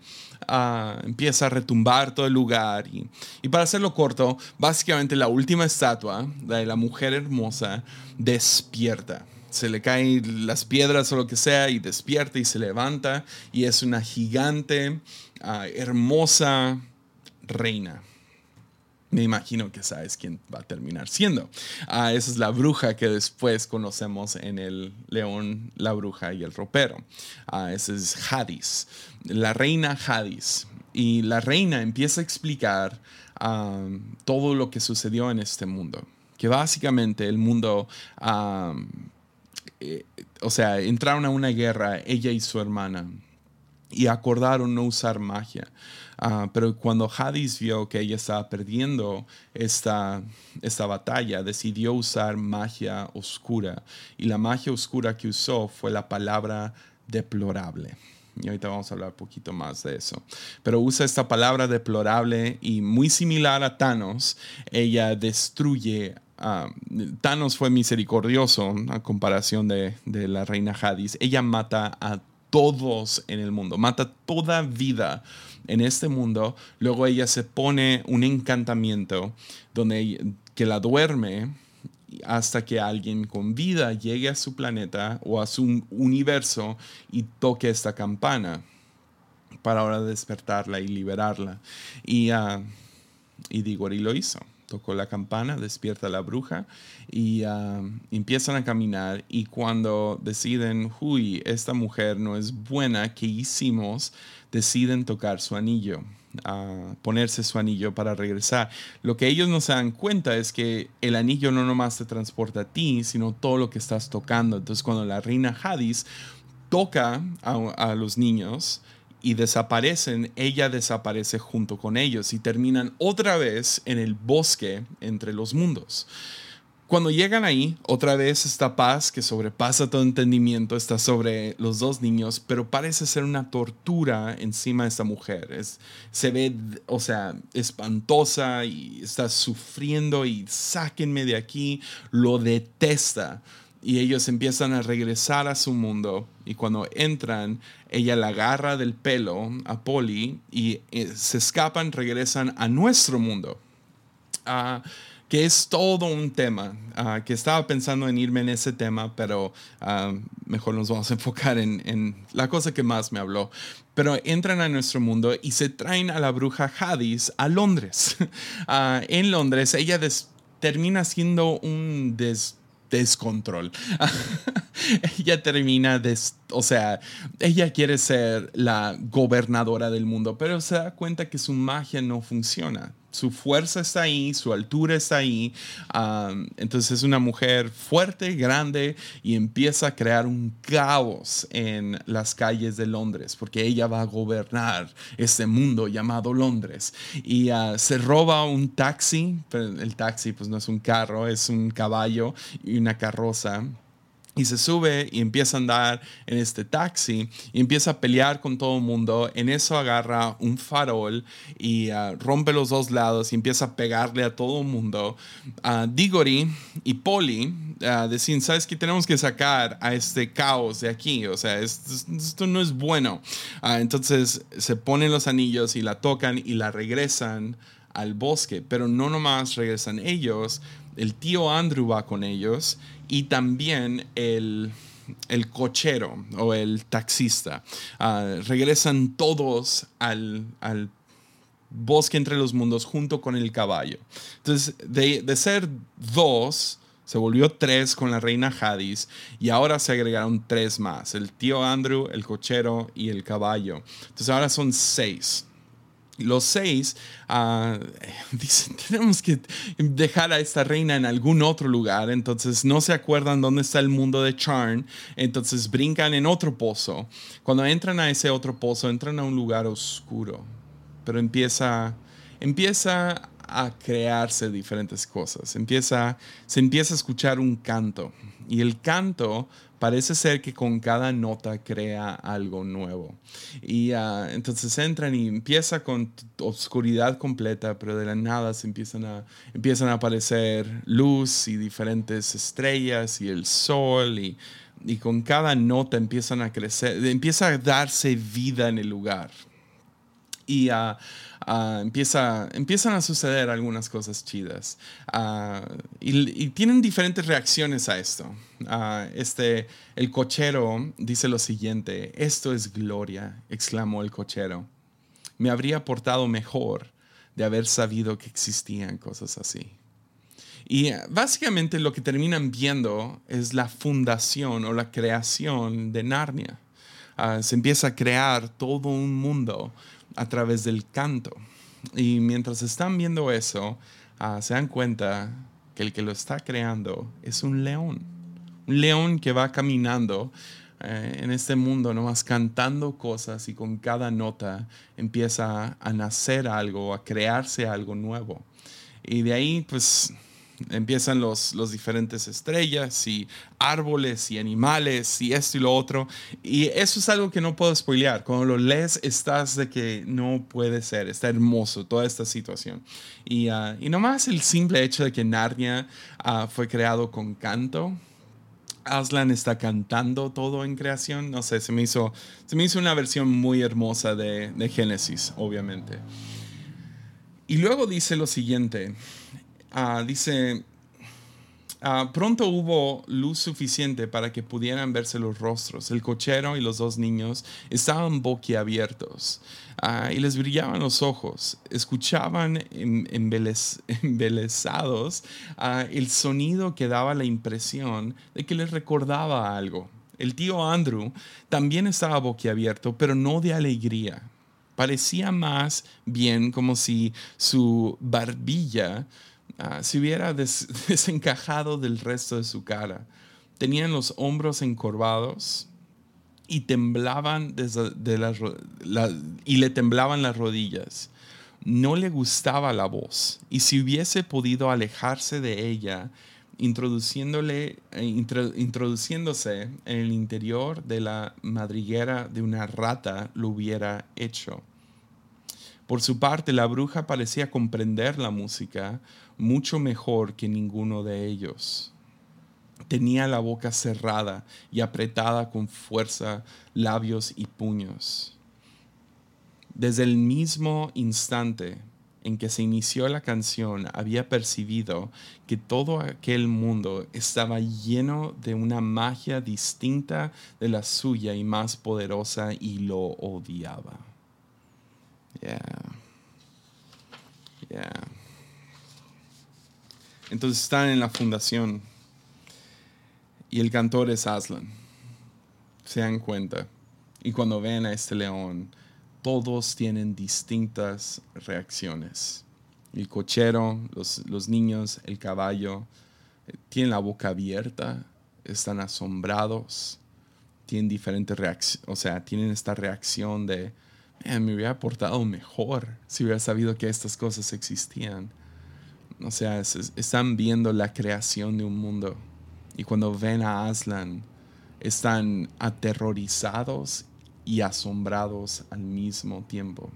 S1: Empieza a retumbar todo el lugar. Y, y, para hacerlo corto, básicamente la última estatua, la de la mujer hermosa, despierta. Se le caen las piedras o lo que sea y despierta y se levanta y es una gigante, ah, hermosa reina me imagino que sabes quién va a terminar siendo. Ah, esa es la bruja que después conocemos en el león, la bruja y el ropero. Ah, ese es Hadis, la reina Hadis. Y la reina empieza a explicar ah, todo lo que sucedió en este mundo. Que básicamente el mundo, eh, o sea, entraron a una guerra ella y su hermana y acordaron no usar magia. Ah, pero cuando Hadis vio que ella estaba perdiendo esta, esta batalla, decidió usar magia oscura. Y la magia oscura que usó fue la palabra deplorable. Y ahorita vamos a hablar un poquito más de eso. Pero usa esta palabra deplorable y muy similar a Thanos, ella destruye Thanos fue misericordioso a comparación de, de, la reina Hadis. Ella mata a todos en el mundo, mata toda vida en este mundo, luego ella se pone un encantamiento donde que la duerme hasta que alguien con vida llegue a su planeta o a su universo y toque esta campana para ahora despertarla y liberarla. Y, uh, lo hizo. Tocó la campana, despierta la bruja y ah, empiezan a caminar y cuando deciden, uy, esta mujer no es buena, ¿qué hicimos? deciden tocar su anillo, a ponerse su anillo para regresar. Lo que ellos no se dan cuenta es que el anillo no nomás te transporta a ti, sino todo lo que estás tocando. Entonces cuando la reina Hadis toca a, los niños, y desaparecen, ella desaparece junto con ellos y terminan otra vez en el bosque entre los mundos. Cuando llegan ahí, otra vez esta paz que sobrepasa todo entendimiento está sobre los dos niños, pero parece ser una tortura encima de esta mujer. Es, se ve, o sea, espantosa y está sufriendo y sáquenme de aquí, lo detesta. Y ellos empiezan a regresar a su mundo y cuando entran, ella la agarra del pelo a Polly y eh, se escapan, regresan a nuestro mundo. Uh, que es todo un tema, ah, que estaba pensando en irme en ese tema, pero ah, mejor nos vamos a enfocar en, la cosa que más me habló. Pero entran a nuestro mundo y se traen a la bruja Hadis a Londres. Ah, en Londres ella termina siendo un descontrol. ella termina, o sea, ella quiere ser la gobernadora del mundo, pero se da cuenta que su magia no funciona su fuerza está ahí, su altura está ahí. entonces es una mujer fuerte, grande y empieza a crear un caos en las calles de Londres porque ella va a gobernar este mundo llamado Londres. Y ah, se roba un taxi, el taxi pues no es un carro, es un caballo y una carroza y se sube y empieza a andar en este taxi y empieza a pelear con todo el mundo. En eso agarra un farol y ah, rompe los dos lados y empieza a pegarle a todo el mundo. Uh, Diggory y Polly uh, deciden, ¿sabes qué? Tenemos que sacar a este caos de aquí. O sea, esto, no es bueno. entonces se ponen los anillos y la tocan y la regresan al bosque, pero no nomás regresan ellos, el tío Andrew va con ellos y también el, el cochero o el taxista. Ah, regresan todos al, al bosque entre los mundos junto con el caballo. Entonces, de, de ser dos, se volvió tres con la reina Hadis y ahora se agregaron tres más, el tío Andrew, el cochero y el caballo. Entonces ahora son seis. Los seis uh, dicen, tenemos que dejar a esta reina en algún otro lugar, entonces no se acuerdan dónde está el mundo de Charn, entonces brincan en otro pozo. Cuando entran a ese otro pozo, entran a un lugar oscuro, pero empieza, empieza a crearse diferentes cosas. Empieza, se empieza a escuchar un canto y el canto parece ser que con cada nota crea algo nuevo. Y ah, entonces entran y empieza con oscuridad completa, pero de la nada se empiezan a, empiezan a aparecer luz y diferentes estrellas y el sol y, y con cada nota empiezan a crecer, empieza a darse vida en el lugar. Y uh, empieza, empiezan a suceder algunas cosas chidas. Ah, y, tienen diferentes reacciones a esto. Ah, este, el cochero dice lo siguiente, esto es gloria, exclamó el cochero. Me habría portado mejor de haber sabido que existían cosas así. Y ah, básicamente lo que terminan viendo es la fundación o la creación de Narnia. se empieza a crear todo un mundo a través del canto. Y mientras están viendo eso, ah, se dan cuenta que el que lo está creando es un león. Un león que va caminando eh, en este mundo, nomás cantando cosas y con cada nota empieza a nacer algo, a crearse algo nuevo. Y de ahí, pues, empiezan los, los diferentes estrellas y árboles y animales y esto y lo otro. Y eso es algo que no puedo spoilear. Cuando lo lees estás de que no puede ser, está hermoso toda esta situación. Y, uh, y nomás el simple hecho de que Narnia uh, fue creado con canto. Aslan está cantando todo en creación. No sé, se me hizo, se me hizo una versión muy hermosa de, de Génesis, obviamente. Y luego dice lo siguiente, Ah, dice, ah, pronto hubo luz suficiente para que pudieran verse los rostros. El cochero y los dos niños estaban boquiabiertos uh, y les brillaban los ojos. Escuchaban em, embelesados el sonido que daba la impresión de que les recordaba algo. El tío Andrew también estaba boquiabierto, pero no de alegría. Parecía más bien como si su barbilla Ah, se hubiera desencajado del resto de su cara. Tenían los hombros encorvados y temblaban y le temblaban las rodillas. No le gustaba la voz y si hubiese podido alejarse de ella, introduciéndole, eh, introduciéndose en el interior de la madriguera de una rata, lo hubiera hecho. Por su parte, la bruja parecía comprender la música mucho mejor que ninguno de ellos. Tenía la boca cerrada y apretada con fuerza labios y puños. Desde el mismo instante en que se inició la canción, había percibido que todo aquel mundo estaba lleno de una magia distinta de la suya y más poderosa y lo odiaba. Yeah. Yeah. Entonces están en la fundación y el cantor es Aslan. Se dan cuenta. Y cuando ven a este león, todos tienen distintas reacciones. El cochero, los, los niños, el caballo, eh, tienen la boca abierta, están asombrados, tienen diferentes reacciones, o sea, tienen esta reacción de, me hubiera portado mejor si hubiera sabido que estas cosas existían. O sea, están viendo la creación de un mundo. Y cuando ven a Aslan, están aterrorizados y asombrados al mismo tiempo.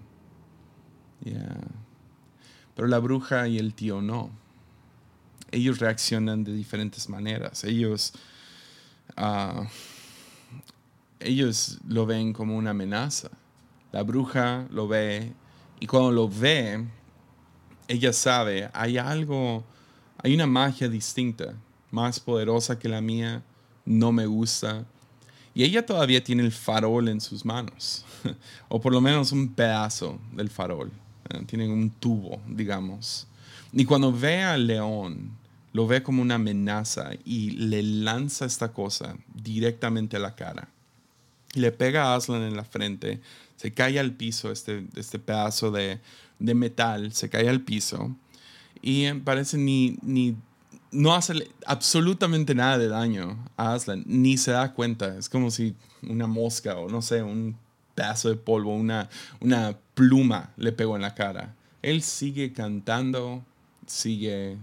S1: Pero la bruja y el tío no. Ellos reaccionan de diferentes maneras. Ellos, ah, ellos lo ven como una amenaza. La bruja lo ve y cuando lo ve, ella sabe, hay algo, hay una magia distinta, más poderosa que la mía, no me gusta. Y ella todavía tiene el farol en sus manos, o por lo menos un pedazo del farol. Eh, tiene un tubo, digamos. Y cuando ve al león, lo ve como una amenaza y le lanza esta cosa directamente a la cara. Le pega a Aslan en la frente, se cae al piso este, este pedazo de, de metal, se cae al piso y parece ni, ni no hace absolutamente nada de daño a Aslan, ni se da cuenta. Es como si una mosca o no sé, un pedazo de polvo, una, una pluma le pegó en la cara. Él sigue cantando, sigue,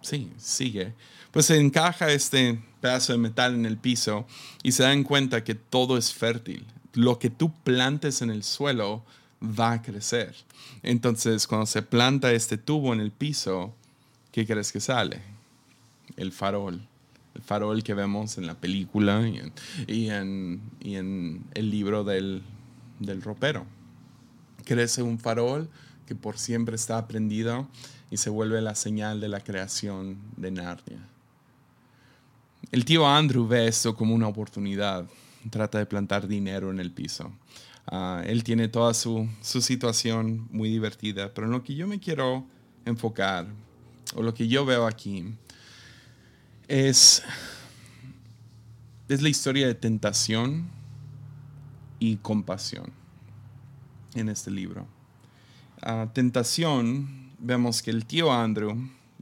S1: sí, sigue. Pues se encaja este pedazo de metal en el piso y se dan cuenta que todo es fértil. Lo que tú plantes en el suelo va a crecer. Entonces, cuando se planta este tubo en el piso, ¿qué crees que sale? El farol. El farol que vemos en la película y en, el libro del, del ropero. Crece un farol que por siempre está prendido y se vuelve la señal de la creación de Narnia. El tío Andrew ve esto como una oportunidad. Trata de plantar dinero en el piso. Ah, él tiene toda su, su, situación muy divertida, pero en lo que yo me quiero enfocar, o lo que yo veo aquí, es, es la historia de tentación y compasión en este libro. Tentación, vemos que el tío Andrew,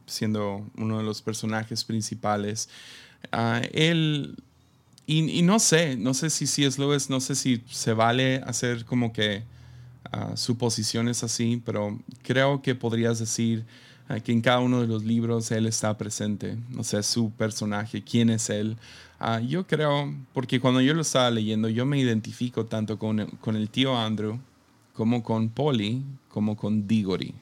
S1: siendo uno de los personajes principales, uh, él y, no sé, no sé si es Lewis, no sé si se vale hacer como que uh, suposiciones así, pero creo que podrías decir uh, que en cada uno de los libros él está presente, o sea, su personaje, quién es él. Uh, yo creo, porque cuando yo lo estaba leyendo, yo me identifico tanto con, con el tío Andrew, como con Polly, como con Diggory.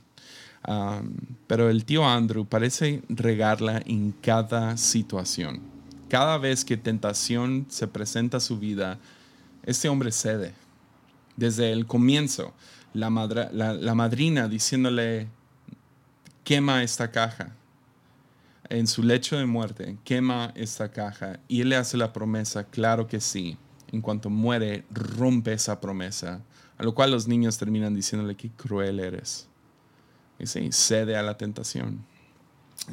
S1: Um, pero el tío Andrew parece regarla en cada situación cada vez que tentación se presenta a su vida, este hombre cede. Desde el comienzo, la, la, madrina diciéndole, quema esta caja. En su lecho de muerte, quema esta caja. Y él le hace la promesa, claro que sí. En cuanto muere, rompe esa promesa. A lo cual los niños terminan diciéndole, qué cruel eres. Y sí, cede a la tentación.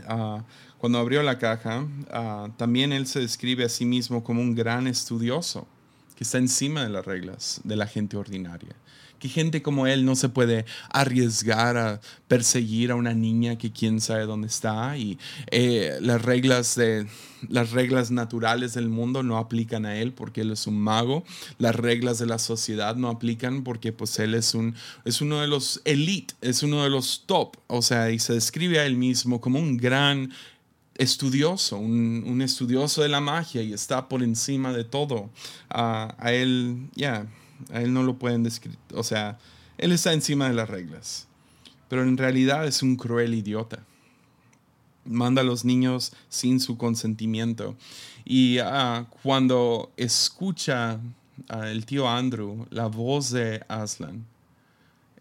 S1: Ah, cuando abrió la caja, ah, también él se describe a sí mismo como un gran estudioso que está encima de las reglas de la gente ordinaria. Que gente como él no se puede arriesgar a perseguir a una niña que quién sabe dónde está y eh, las reglas de las reglas naturales del mundo no aplican a él porque él es un mago. Las reglas de la sociedad no aplican porque pues él es un es uno de los elite, es uno de los top, o sea, y se describe a él mismo como un gran estudioso, un, estudioso de la magia y está por encima de todo. a él, ya, a él no lo pueden describir, o sea, él está encima de las reglas, pero en realidad es un cruel idiota. Manda a los niños sin su consentimiento. Y ah, cuando escucha el tío Andrew la voz de Aslan,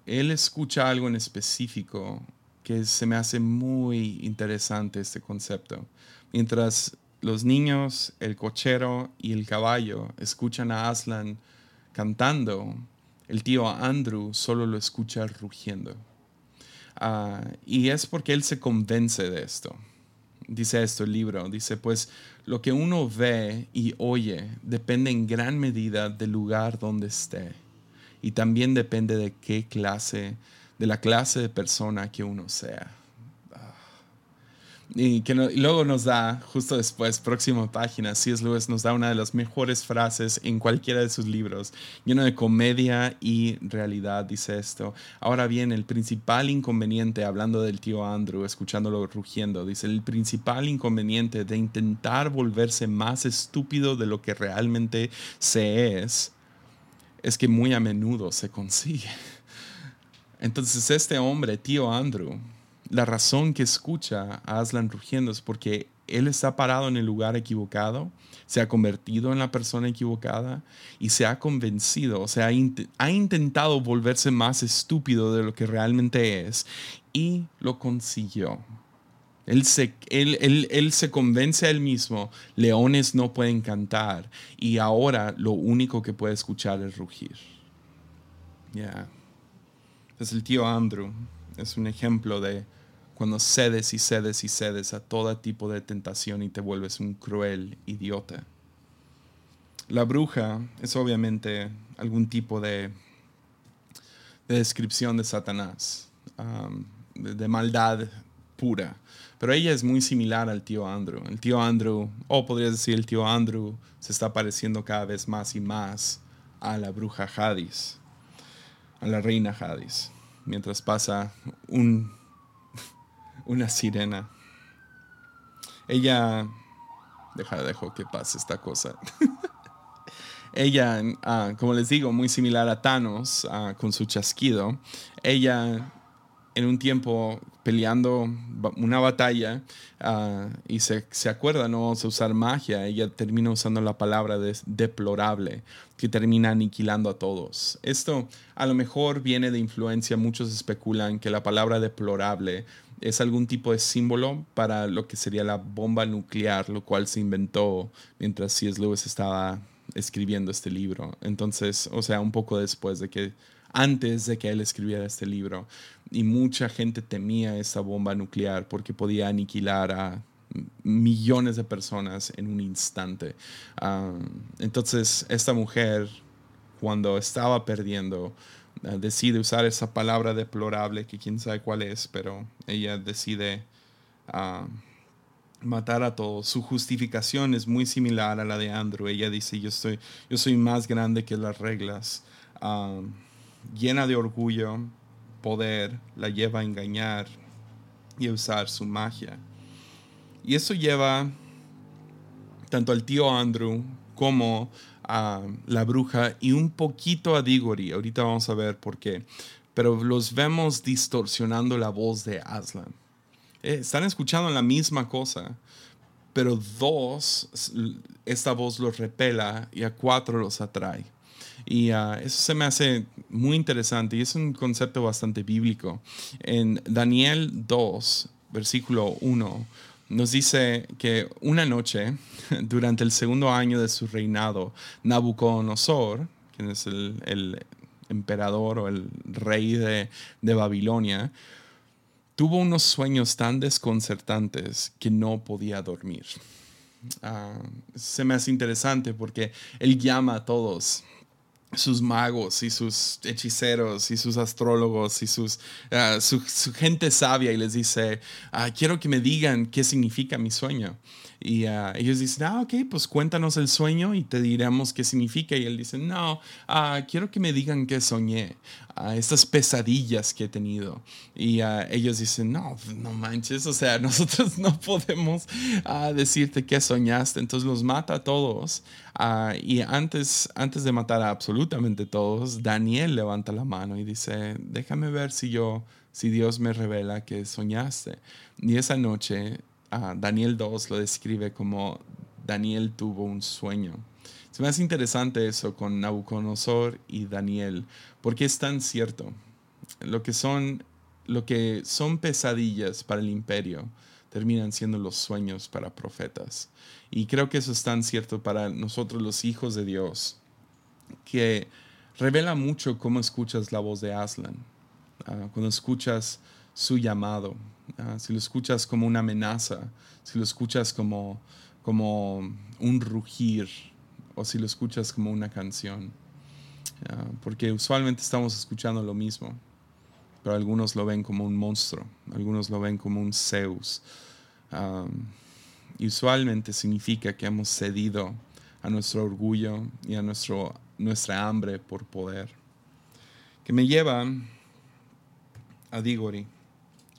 S1: él escucha algo en específico que se me hace muy interesante este concepto. Mientras los niños, el cochero y el caballo escuchan a Aslan cantando, el tío Andrew solo lo escucha rugiendo. Ah, y es porque él se convence de esto. Dice esto el libro, dice pues lo que uno ve y oye depende en gran medida del lugar donde esté y también depende de qué clase la clase de persona que uno sea. Ah. Y que luego nos da, justo después, próxima página, C.S. Lewis nos da una de las mejores frases en cualquiera de sus libros, lleno de comedia y realidad, dice esto. Ahora bien, el principal inconveniente, hablando del tío Andrew, escuchándolo rugiendo, dice, el principal inconveniente de intentar volverse más estúpido de lo que realmente se es, es que muy a menudo se consigue. Entonces este hombre, tío Andrew, la razón que escucha a Aslan rugiendo es porque él está parado en el lugar equivocado, se ha convertido en la persona equivocada y se ha convencido, o sea, ha, intentado volverse más estúpido de lo que realmente es y lo consiguió. Él se, él, se, convence a él mismo, leones no pueden cantar y ahora lo único que puede escuchar es rugir. Ya. Es el tío Andrew, es un ejemplo de cuando cedes y cedes y cedes a todo tipo de tentación y te vuelves un cruel idiota. La bruja es obviamente algún tipo de, de descripción de Satanás, de maldad pura. Pero ella es muy similar al tío Andrew. El tío Andrew, o podrías decir el tío Andrew, se está pareciendo cada vez más y más a la bruja Hadis, a la reina Hadis, mientras pasa un, una sirena. Ella, deja, dejo que pase esta cosa. ella, ah, como les digo, muy similar a Thanos ah, con su chasquido. Ella en un tiempo peleando una batalla ah, y se, se, acuerda, no a usar magia, ella termina usando la palabra de, deplorable, que termina aniquilando a todos. Esto a lo mejor viene de influencia, muchos especulan que la palabra deplorable es algún tipo de símbolo para lo que sería la bomba nuclear, lo cual se inventó mientras C.S. Lewis estaba escribiendo este libro. Entonces, o sea, un poco después de que antes de que él escribiera este libro. Y mucha gente temía esa bomba nuclear porque podía aniquilar a millones de personas en un instante. Ah, entonces, esta mujer, cuando estaba perdiendo, ah, decide usar esa palabra deplorable, que quién sabe cuál es, pero ella decide ah, matar a todos. Su justificación es muy similar a la de Andrew. Ella dice, yo, estoy, yo soy más grande que las reglas llena de orgullo, poder, la lleva a engañar y a usar su magia. Y eso lleva tanto al tío Andrew como a la bruja y un poquito a Diggory. Ahorita vamos a ver por qué. Pero los vemos distorsionando la voz de Aslan. Eh, están escuchando la misma cosa, pero dos, esta voz los repela y a cuatro los atrae. Y ah, eso se me hace muy interesante y es un concepto bastante bíblico. En Daniel 2, versículo 1, nos dice que una noche, durante el segundo año de su reinado, Nabucodonosor, quien es el, emperador o el rey de, Babilonia, tuvo unos sueños tan desconcertantes que no podía dormir. Ah, se me hace interesante porque él llama a todos sus magos y sus hechiceros y sus astrólogos y sus, ah, su, gente sabia y les dice, ah, quiero que me digan qué significa mi sueño. Y ah, ellos dicen, ah, ok, pues cuéntanos el sueño y te diremos qué significa. Y él dice, no, uh, quiero que me digan qué soñé, uh, estas pesadillas que he tenido. Y ellos dicen, no, no manches, o sea, nosotros no podemos decirte qué soñaste. Entonces los mata a todos. y antes, antes de matar a absolutamente todos, Daniel levanta la mano y dice, déjame ver si yo si Dios me revela que soñaste. Y esa noche Daniel 2 lo describe como Daniel tuvo un sueño. Se me hace interesante eso con Nabucodonosor y Daniel, porque es tan cierto. Lo que son, lo que son pesadillas para el imperio terminan siendo los sueños para profetas. Y creo que eso es tan cierto para nosotros los hijos de Dios, que revela mucho cómo escuchas la voz de Aslan. Ah, cuando escuchas su llamado, ah, si lo escuchas como una amenaza, si lo escuchas como, como un rugir o si lo escuchas como una canción. Ah, porque usualmente estamos escuchando lo mismo, pero algunos lo ven como un monstruo, algunos lo ven como un Zeus. Y usualmente significa que hemos cedido a nuestro orgullo y a nuestro, nuestra hambre por poder. Que me lleva a Digori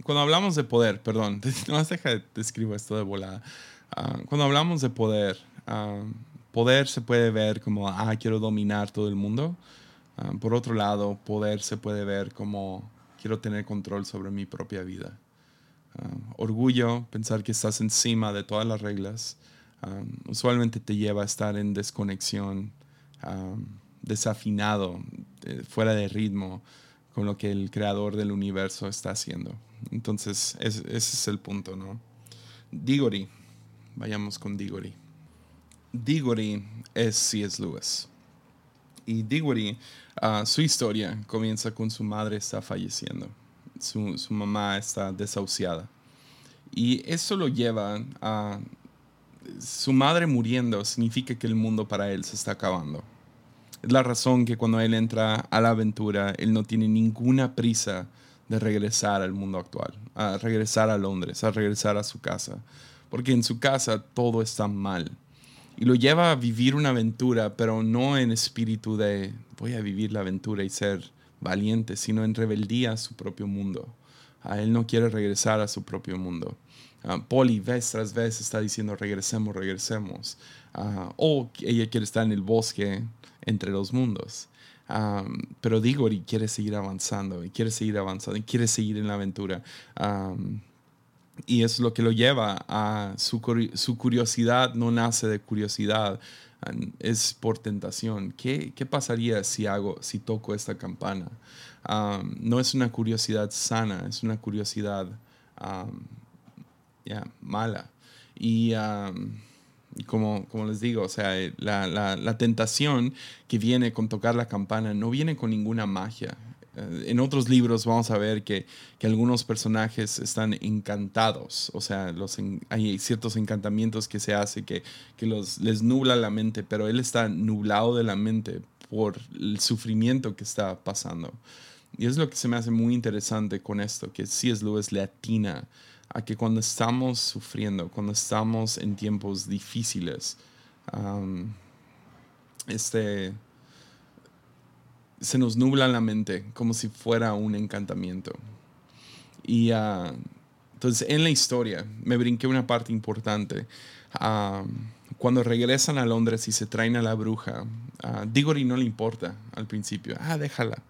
S1: cuando hablamos de poder, perdón, no deja de escribo esto de volada. Ah, cuando hablamos de poder, ah, poder se puede ver como, ah, quiero dominar todo el mundo. Ah, por otro lado, poder se puede ver como, quiero tener control sobre mi propia vida. orgullo, pensar que estás encima de todas las reglas, usualmente te lleva a estar en desconexión, desafinado, eh, fuera de ritmo con lo que el creador del universo está haciendo. Entonces, ese es el punto, ¿no? Diggory, vayamos con Diggory. Diggory es C.S. Lewis. Y Diggory, ah, su historia comienza con su madre está falleciendo. Su, su mamá está desahuciada. Y eso lo lleva a... Su madre muriendo significa que el mundo para él se está acabando. Es la razón que cuando él entra a la aventura, él no tiene ninguna prisa de regresar al mundo actual, a regresar a Londres, a regresar a su casa, porque en su casa todo está mal. Y lo lleva a vivir una aventura, pero no en espíritu de voy a vivir la aventura y ser valiente, sino en rebeldía a su propio mundo. A él no quiere regresar a su propio mundo. Uh, Polly vez tras vez está diciendo regresemos, regresemos. Ah, o ella quiere estar en el bosque entre los mundos. Pero Diggory quiere seguir avanzando y quiere seguir avanzando y quiere seguir en la aventura. y es lo que lo lleva a su, su, curiosidad, no nace de curiosidad, es por tentación. ¿Qué, ¿Qué, pasaría si hago, si toco esta campana? no es una curiosidad sana, es una curiosidad mala. Y como, como les digo, o sea, eh, la, la, tentación que viene con tocar la campana no viene con ninguna magia. Eh, en otros libros vamos a ver que, que algunos personajes están encantados, o sea, los hay ciertos encantamientos que se hace que, que los, les nubla la mente, pero él está nublado de la mente por el sufrimiento que está pasando. Y es lo que se me hace muy interesante con esto, que C.S. Lewis le atina a que cuando estamos sufriendo, cuando estamos en tiempos difíciles, este, se nos nubla la mente como si fuera un encantamiento. Y ah, entonces en la historia me brinqué una parte importante. cuando regresan a Londres y se traen a la bruja, a Diggory no le importa al principio. Ah, déjala.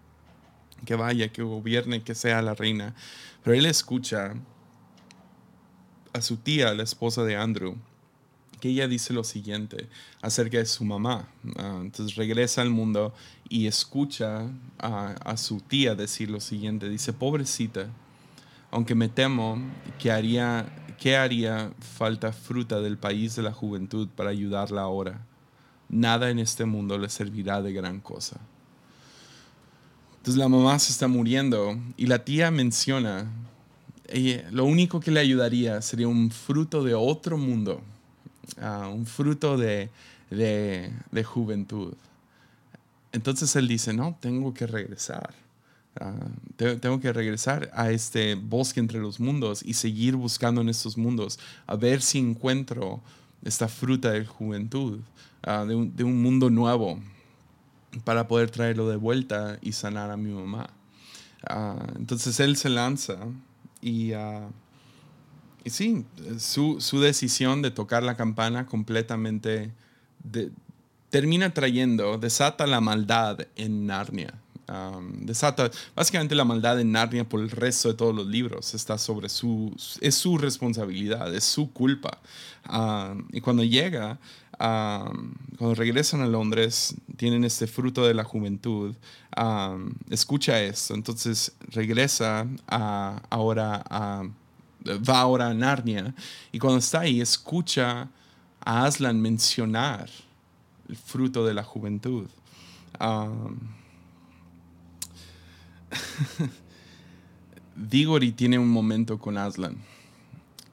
S1: Que vaya, que gobierne, que sea la reina. Pero él escucha a su tía, la esposa de Andrew, que ella dice lo siguiente acerca de su mamá. Ah, entonces regresa al mundo y escucha a, su tía decir lo siguiente. Dice, pobrecita, aunque me temo que haría, que haría falta fruta del país de la juventud para ayudarla ahora. Nada en este mundo le servirá de gran cosa. Entonces la mamá se está muriendo y la tía menciona lo único que le ayudaría sería un fruto de otro mundo, ah, un fruto de, juventud. Entonces él dice, no, tengo que regresar. Ah, tengo que regresar a este bosque entre los mundos y seguir buscando en estos mundos, a ver si encuentro esta fruta de juventud, ah, de, un, de, un, mundo nuevo, para poder traerlo de vuelta y sanar a mi mamá. entonces él se lanza y, uh, y sí, su, su, decisión de tocar la campana completamente termina trayendo, desata la maldad en Narnia. Desata básicamente la maldad en Narnia por el resto de todos los libros. Está sobre su, es su responsabilidad, es su culpa. Y cuando llega, um, cuando regresan a Londres, tienen este fruto de la juventud. escucha esto, entonces regresa a, ahora a, va ahora a Narnia y cuando está ahí escucha a Aslan mencionar el fruto de la juventud. Diggory tiene un momento con Aslan.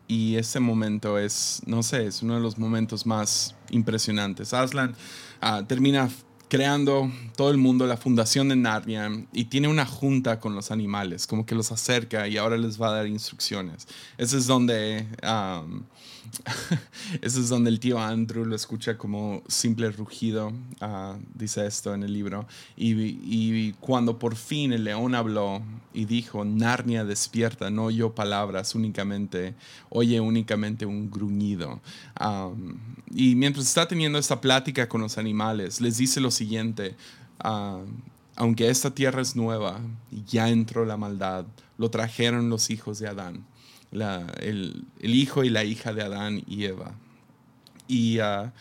S1: Y ese momento es, no sé, es uno de los momentos más impresionantes. Aslan ah, termina creando todo el mundo la fundación de Narnia y tiene una junta con los animales, como que los acerca y ahora les va a dar instrucciones. Ese es donde Eso es donde el tío Andrew lo escucha como simple rugido, ah, dice esto en el libro. Y, cuando por fin el león habló y dijo, Narnia despierta, no oyó palabras únicamente, oye únicamente un gruñido. y mientras está teniendo esta plática con los animales, les dice lo siguiente. Ah, aunque esta tierra es nueva, ya entró la maldad, lo trajeron los hijos de Adán el, hijo y la hija de Adán y Eva. Y, ah,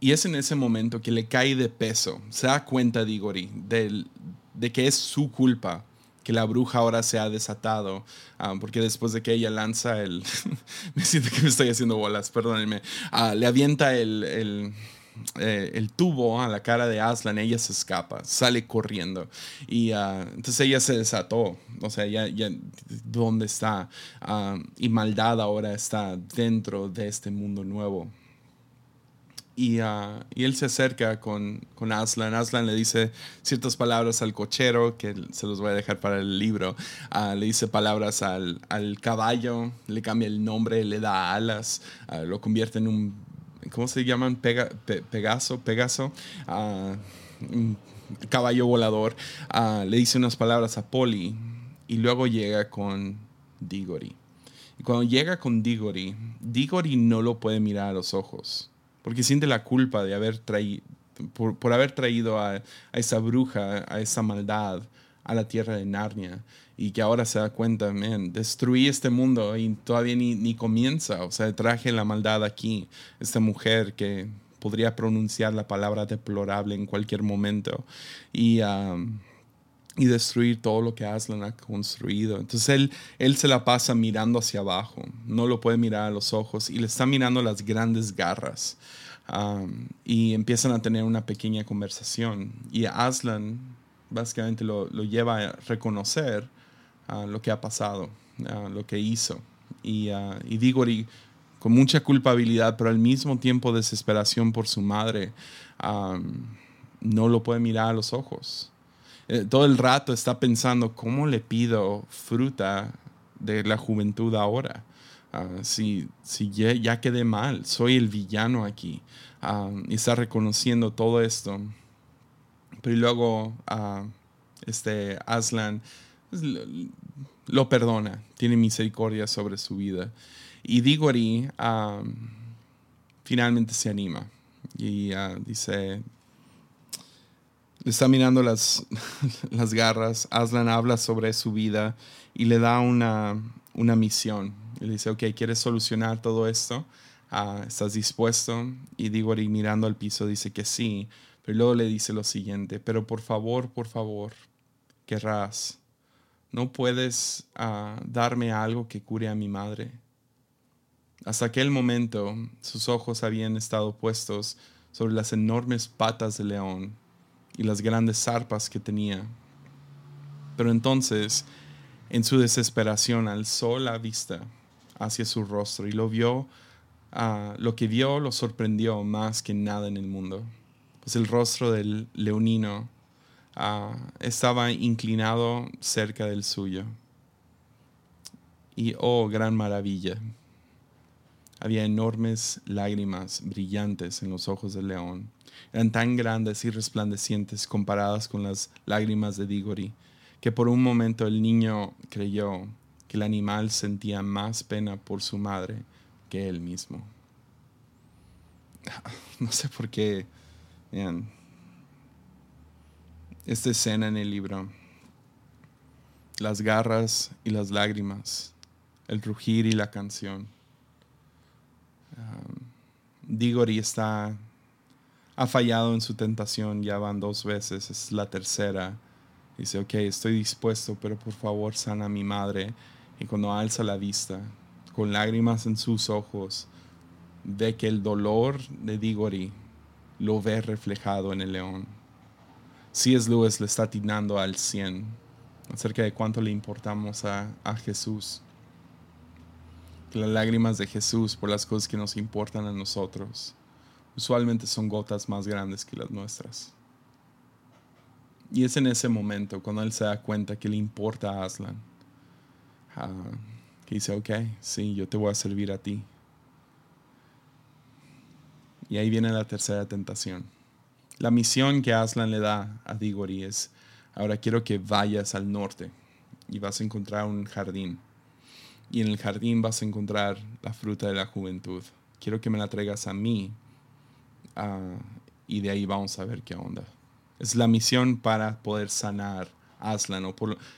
S1: y, es en ese momento que le cae de peso, se da cuenta Digori de, de que es su culpa que la bruja ahora se ha desatado, ah, porque después de que ella lanza el, me siento que me estoy haciendo bolas, perdónenme, ah, le avienta el, eh, el, tubo a la cara de Aslan, ella se escapa, sale corriendo. Y entonces ella se desató, o sea, ya, ya ¿dónde está? y maldad ahora está dentro de este mundo nuevo. Ah, y, él se acerca con, con, Aslan. Aslan le dice ciertas palabras al cochero, que se los voy a dejar para el libro. Ah, le dice palabras al, al, caballo, le cambia el nombre, le da alas, ah, lo convierte en un, ¿cómo se llaman? Pegaso, Pegaso. un caballo volador. le dice unas palabras a Poli y luego llega con Digori. Y cuando llega con Digori, Digori no lo puede mirar a los ojos porque siente la culpa de haber traído, por, haber traído a, esa bruja, a esa maldad a la tierra de Narnia y que ahora se da cuenta, man, destruí este mundo y todavía ni, ni comienza, o sea, traje la maldad aquí, esta mujer que podría pronunciar la palabra deplorable en cualquier momento y, um, y destruir todo lo que Aslan ha construido. Entonces él, él se la pasa mirando hacia abajo, no lo puede mirar a los ojos y le está mirando las grandes garras. Um, y empiezan a tener una pequeña conversación. Y Aslan básicamente lo, lo lleva a reconocer uh, lo que ha pasado, uh, lo que hizo. Y, y con mucha culpabilidad, pero al mismo tiempo desesperación por su madre, no lo puede mirar a los ojos. Eh, todo el rato está pensando, ¿cómo le pido fruta de la juventud ahora? Ah, si, si ya, quedé mal, soy el villano aquí. Y está reconociendo todo esto. Pero luego uh, este Aslan pues, lo, perdona, tiene misericordia sobre su vida. Y Digori finalmente se anima y dice, está mirando las, las garras, Aslan habla sobre su vida y le da una, una misión. Y le dice, ok, ¿quieres solucionar todo esto? Ah, ¿Estás dispuesto? Y Digori mirando al piso dice que sí, pero luego le dice lo siguiente, pero por favor, por favor, querrás, ¿no puedes ah, darme algo que cure a mi madre? Hasta aquel momento sus ojos habían estado puestos sobre las enormes patas de león y las grandes zarpas que tenía. Pero entonces, en su desesperación, alzó la vista hacia su rostro y lo vio, ah, lo que vio lo sorprendió más que nada en el mundo. Pues el rostro del leonino ah, estaba inclinado cerca del suyo. Y oh, gran maravilla. Había enormes lágrimas brillantes en los ojos del león eran tan grandes y resplandecientes comparadas con las lágrimas de Digori, que por un momento el niño creyó que el animal sentía más pena por su madre que él mismo. No sé por qué, esta escena en el libro, las garras y las lágrimas, el rugir y la canción. Um, Digori está ha fallado en su tentación, ya van dos veces, es la tercera. Dice, ok, estoy dispuesto, pero por favor sana a mi madre. Y cuando alza la vista, con lágrimas en sus ojos, ve que el dolor de Digori lo ve reflejado en el león. C.S. Lewis le está atinando al 100 acerca de cuánto le importamos a, a Jesús. Las lágrimas de Jesús por las cosas que nos importan a nosotros usualmente son gotas más grandes que las nuestras. Y es en ese momento cuando él se da cuenta que le importa a Aslan, ah, que dice, ok, sí, yo te voy a servir a ti. Y ahí viene la tercera tentación. La misión que Aslan le da a Digori es, ahora quiero que vayas al norte y vas a encontrar un jardín. Y en el jardín vas a encontrar la fruta de la juventud. Quiero que me la traigas a mí Ah, y de ahí vamos a ver qué onda. Es la misión para poder sanar Aslan, o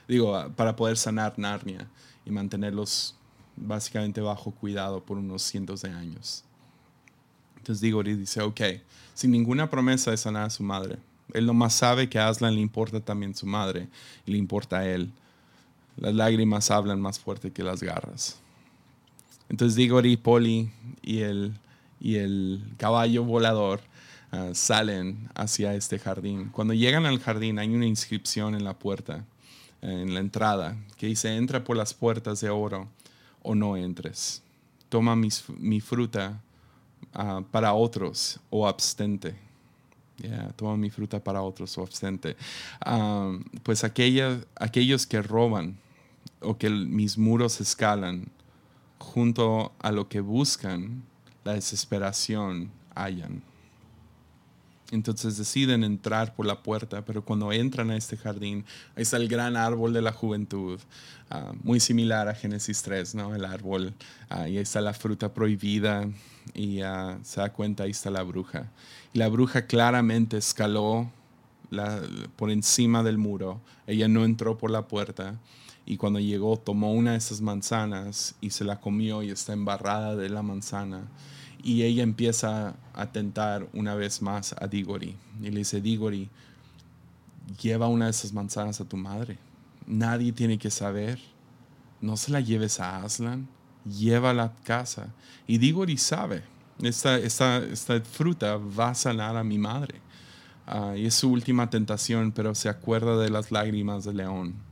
S1: digo, para poder sanar Narnia y mantenerlos básicamente bajo cuidado por unos cientos de años. Entonces digo, y dice, ok, sin ninguna promesa de sanar a su madre. Él nomás sabe que a Aslan le importa también su madre y le importa a él. las lágrimas hablan más fuerte que las garras. Entonces Digori, Poli y el, y el caballo volador ah, salen hacia este jardín. Cuando llegan al jardín hay una inscripción en la puerta, en la entrada, que dice, entra por las puertas de oro o no entres. Toma mi fruta ah, para otros o abstente. toma mi fruta para otros o abstente. Ah, pues aquellos que roban o que mis muros escalan junto a lo que buscan, la desesperación hallan. Entonces deciden entrar por la puerta, pero cuando entran a este jardín, ahí está el gran árbol de la juventud, ah, muy similar a Génesis 3, ¿no? El árbol, ah, y ahí está la fruta prohibida, y uh, se da cuenta, ahí está la bruja. Y la bruja claramente escaló por encima del muro, ella no entró por la puerta, y cuando llegó tomó una de esas manzanas y se la comió y está embarrada de la manzana. Y ella empieza a tentar una vez más a Digori. Y le dice, Digori, lleva una de esas manzanas a tu madre. Nadie tiene que saber. No se la lleves a Aslan. Llévala a casa. Y Digori sabe, esta, esta, esta fruta va a sanar a mi madre. Ah, y es su última tentación, pero se acuerda de las lágrimas del león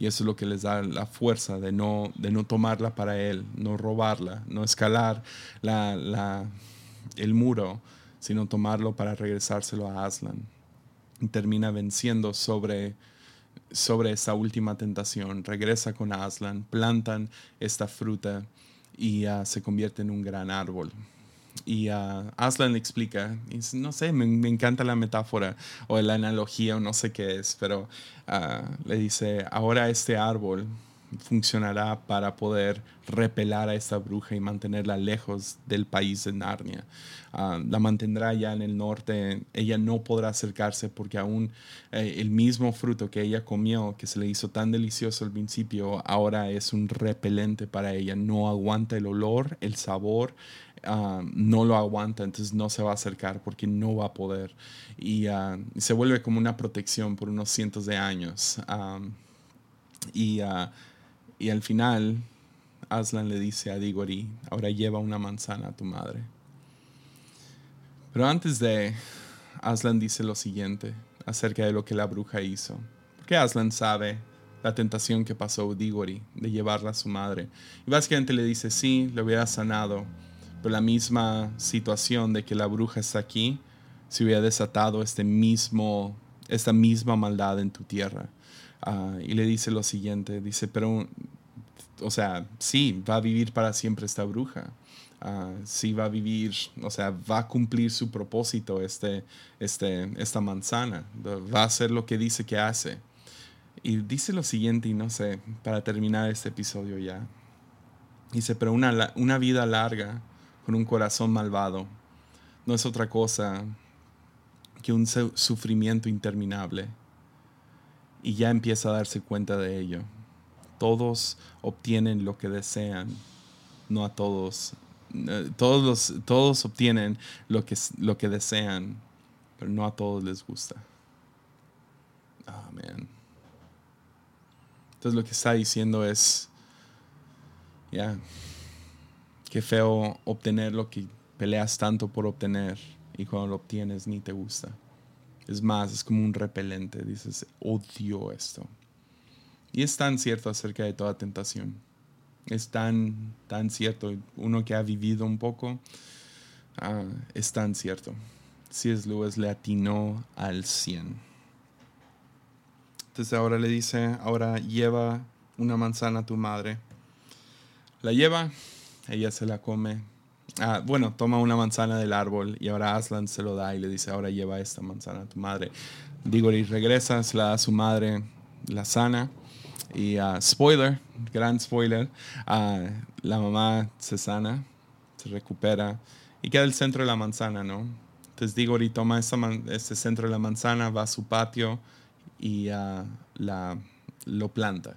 S1: y eso es lo que les da la fuerza de no, de no tomarla para él, no robarla, no escalar la, el muro, sino tomarlo para regresárselo a Aslan. Y termina venciendo sobre, sobre esa última tentación. Regresa con Aslan, plantan esta fruta y se convierte en un gran árbol. Y Aslan le explica, no sé, me, encanta la metáfora o la analogía o no sé qué es, pero uh, le dice, ahora este árbol funcionará para poder repelar a esta bruja y mantenerla lejos del país de Narnia. Uh, la mantendrá ya en el norte, ella no podrá acercarse porque aún eh, el mismo fruto que ella comió, que se le hizo tan delicioso al principio, ahora es un repelente para ella, no aguanta el olor, el sabor, Ah, no lo aguanta, entonces no se va a acercar porque no va a poder. Y ah, se vuelve como una protección por unos cientos de años. y, ah, y, al final, Aslan le dice a Digori, ahora lleva una manzana a tu madre. Pero antes de, Aslan dice lo siguiente acerca de lo que la bruja hizo. Porque Aslan sabe la tentación que pasó Digori de llevarla a su madre. Y básicamente le dice, sí, le hubiera sanado la misma situación de que la bruja está aquí, se hubiera desatado este mismo, esta misma maldad en tu tierra. Ah, y le dice lo siguiente, dice, pero, o sea, sí, va a vivir para siempre esta bruja. Uh, sí va a vivir, o sea, va a cumplir su propósito este, este, esta manzana, va a hacer lo que dice que hace. Y dice lo siguiente, y no sé, para terminar este episodio ya. Dice, pero una, una vida larga con un corazón malvado no es otra cosa que un sufrimiento interminable. Y ya empieza a darse cuenta de ello. Todos obtienen lo que desean, no a todos. Eh, todos, todos obtienen lo que, lo que desean, pero no a todos les gusta. Amén. Entonces lo que está diciendo es, ya, Qué feo obtener lo que peleas tanto por obtener y cuando lo obtienes ni te gusta. Es más, es como un repelente. Dices, odio esto. Y es tan cierto acerca de toda tentación. Es tan, tan cierto. Uno que ha vivido un poco, ah, es tan cierto. es Lewis le atinó al 100. Entonces ahora le dice, ahora lleva una manzana a tu madre. La lleva ella se la come. Ah, bueno, toma una manzana del árbol y ahora Aslan se lo da y le dice, ahora lleva esta manzana a tu madre. Digori regresa, se la da a su madre, la sana. Y uh, spoiler, gran spoiler, uh, la mamá se sana, se recupera y queda el centro de la manzana, ¿no? Entonces Digori toma ese centro de la manzana, va a su patio y la, lo planta.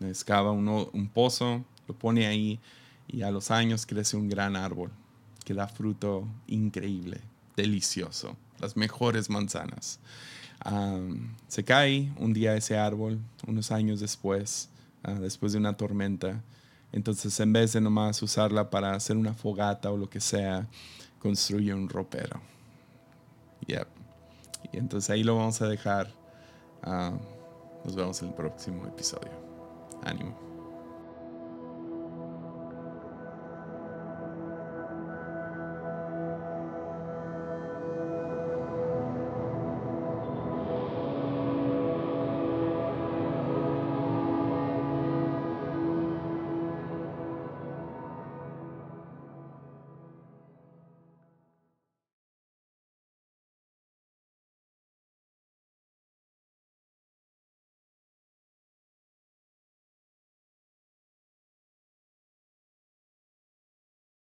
S1: Excava un pozo, lo pone ahí y a los años crece un gran árbol que da fruto increíble, delicioso, las mejores manzanas. se cae un día ese árbol, unos años después, ah, después de una tormenta. Entonces, en vez de nomás usarla para hacer una fogata o lo que sea, construye un ropero. Yep. Y entonces ahí lo vamos a dejar. Ah, nos vemos en el próximo episodio. Ánimo.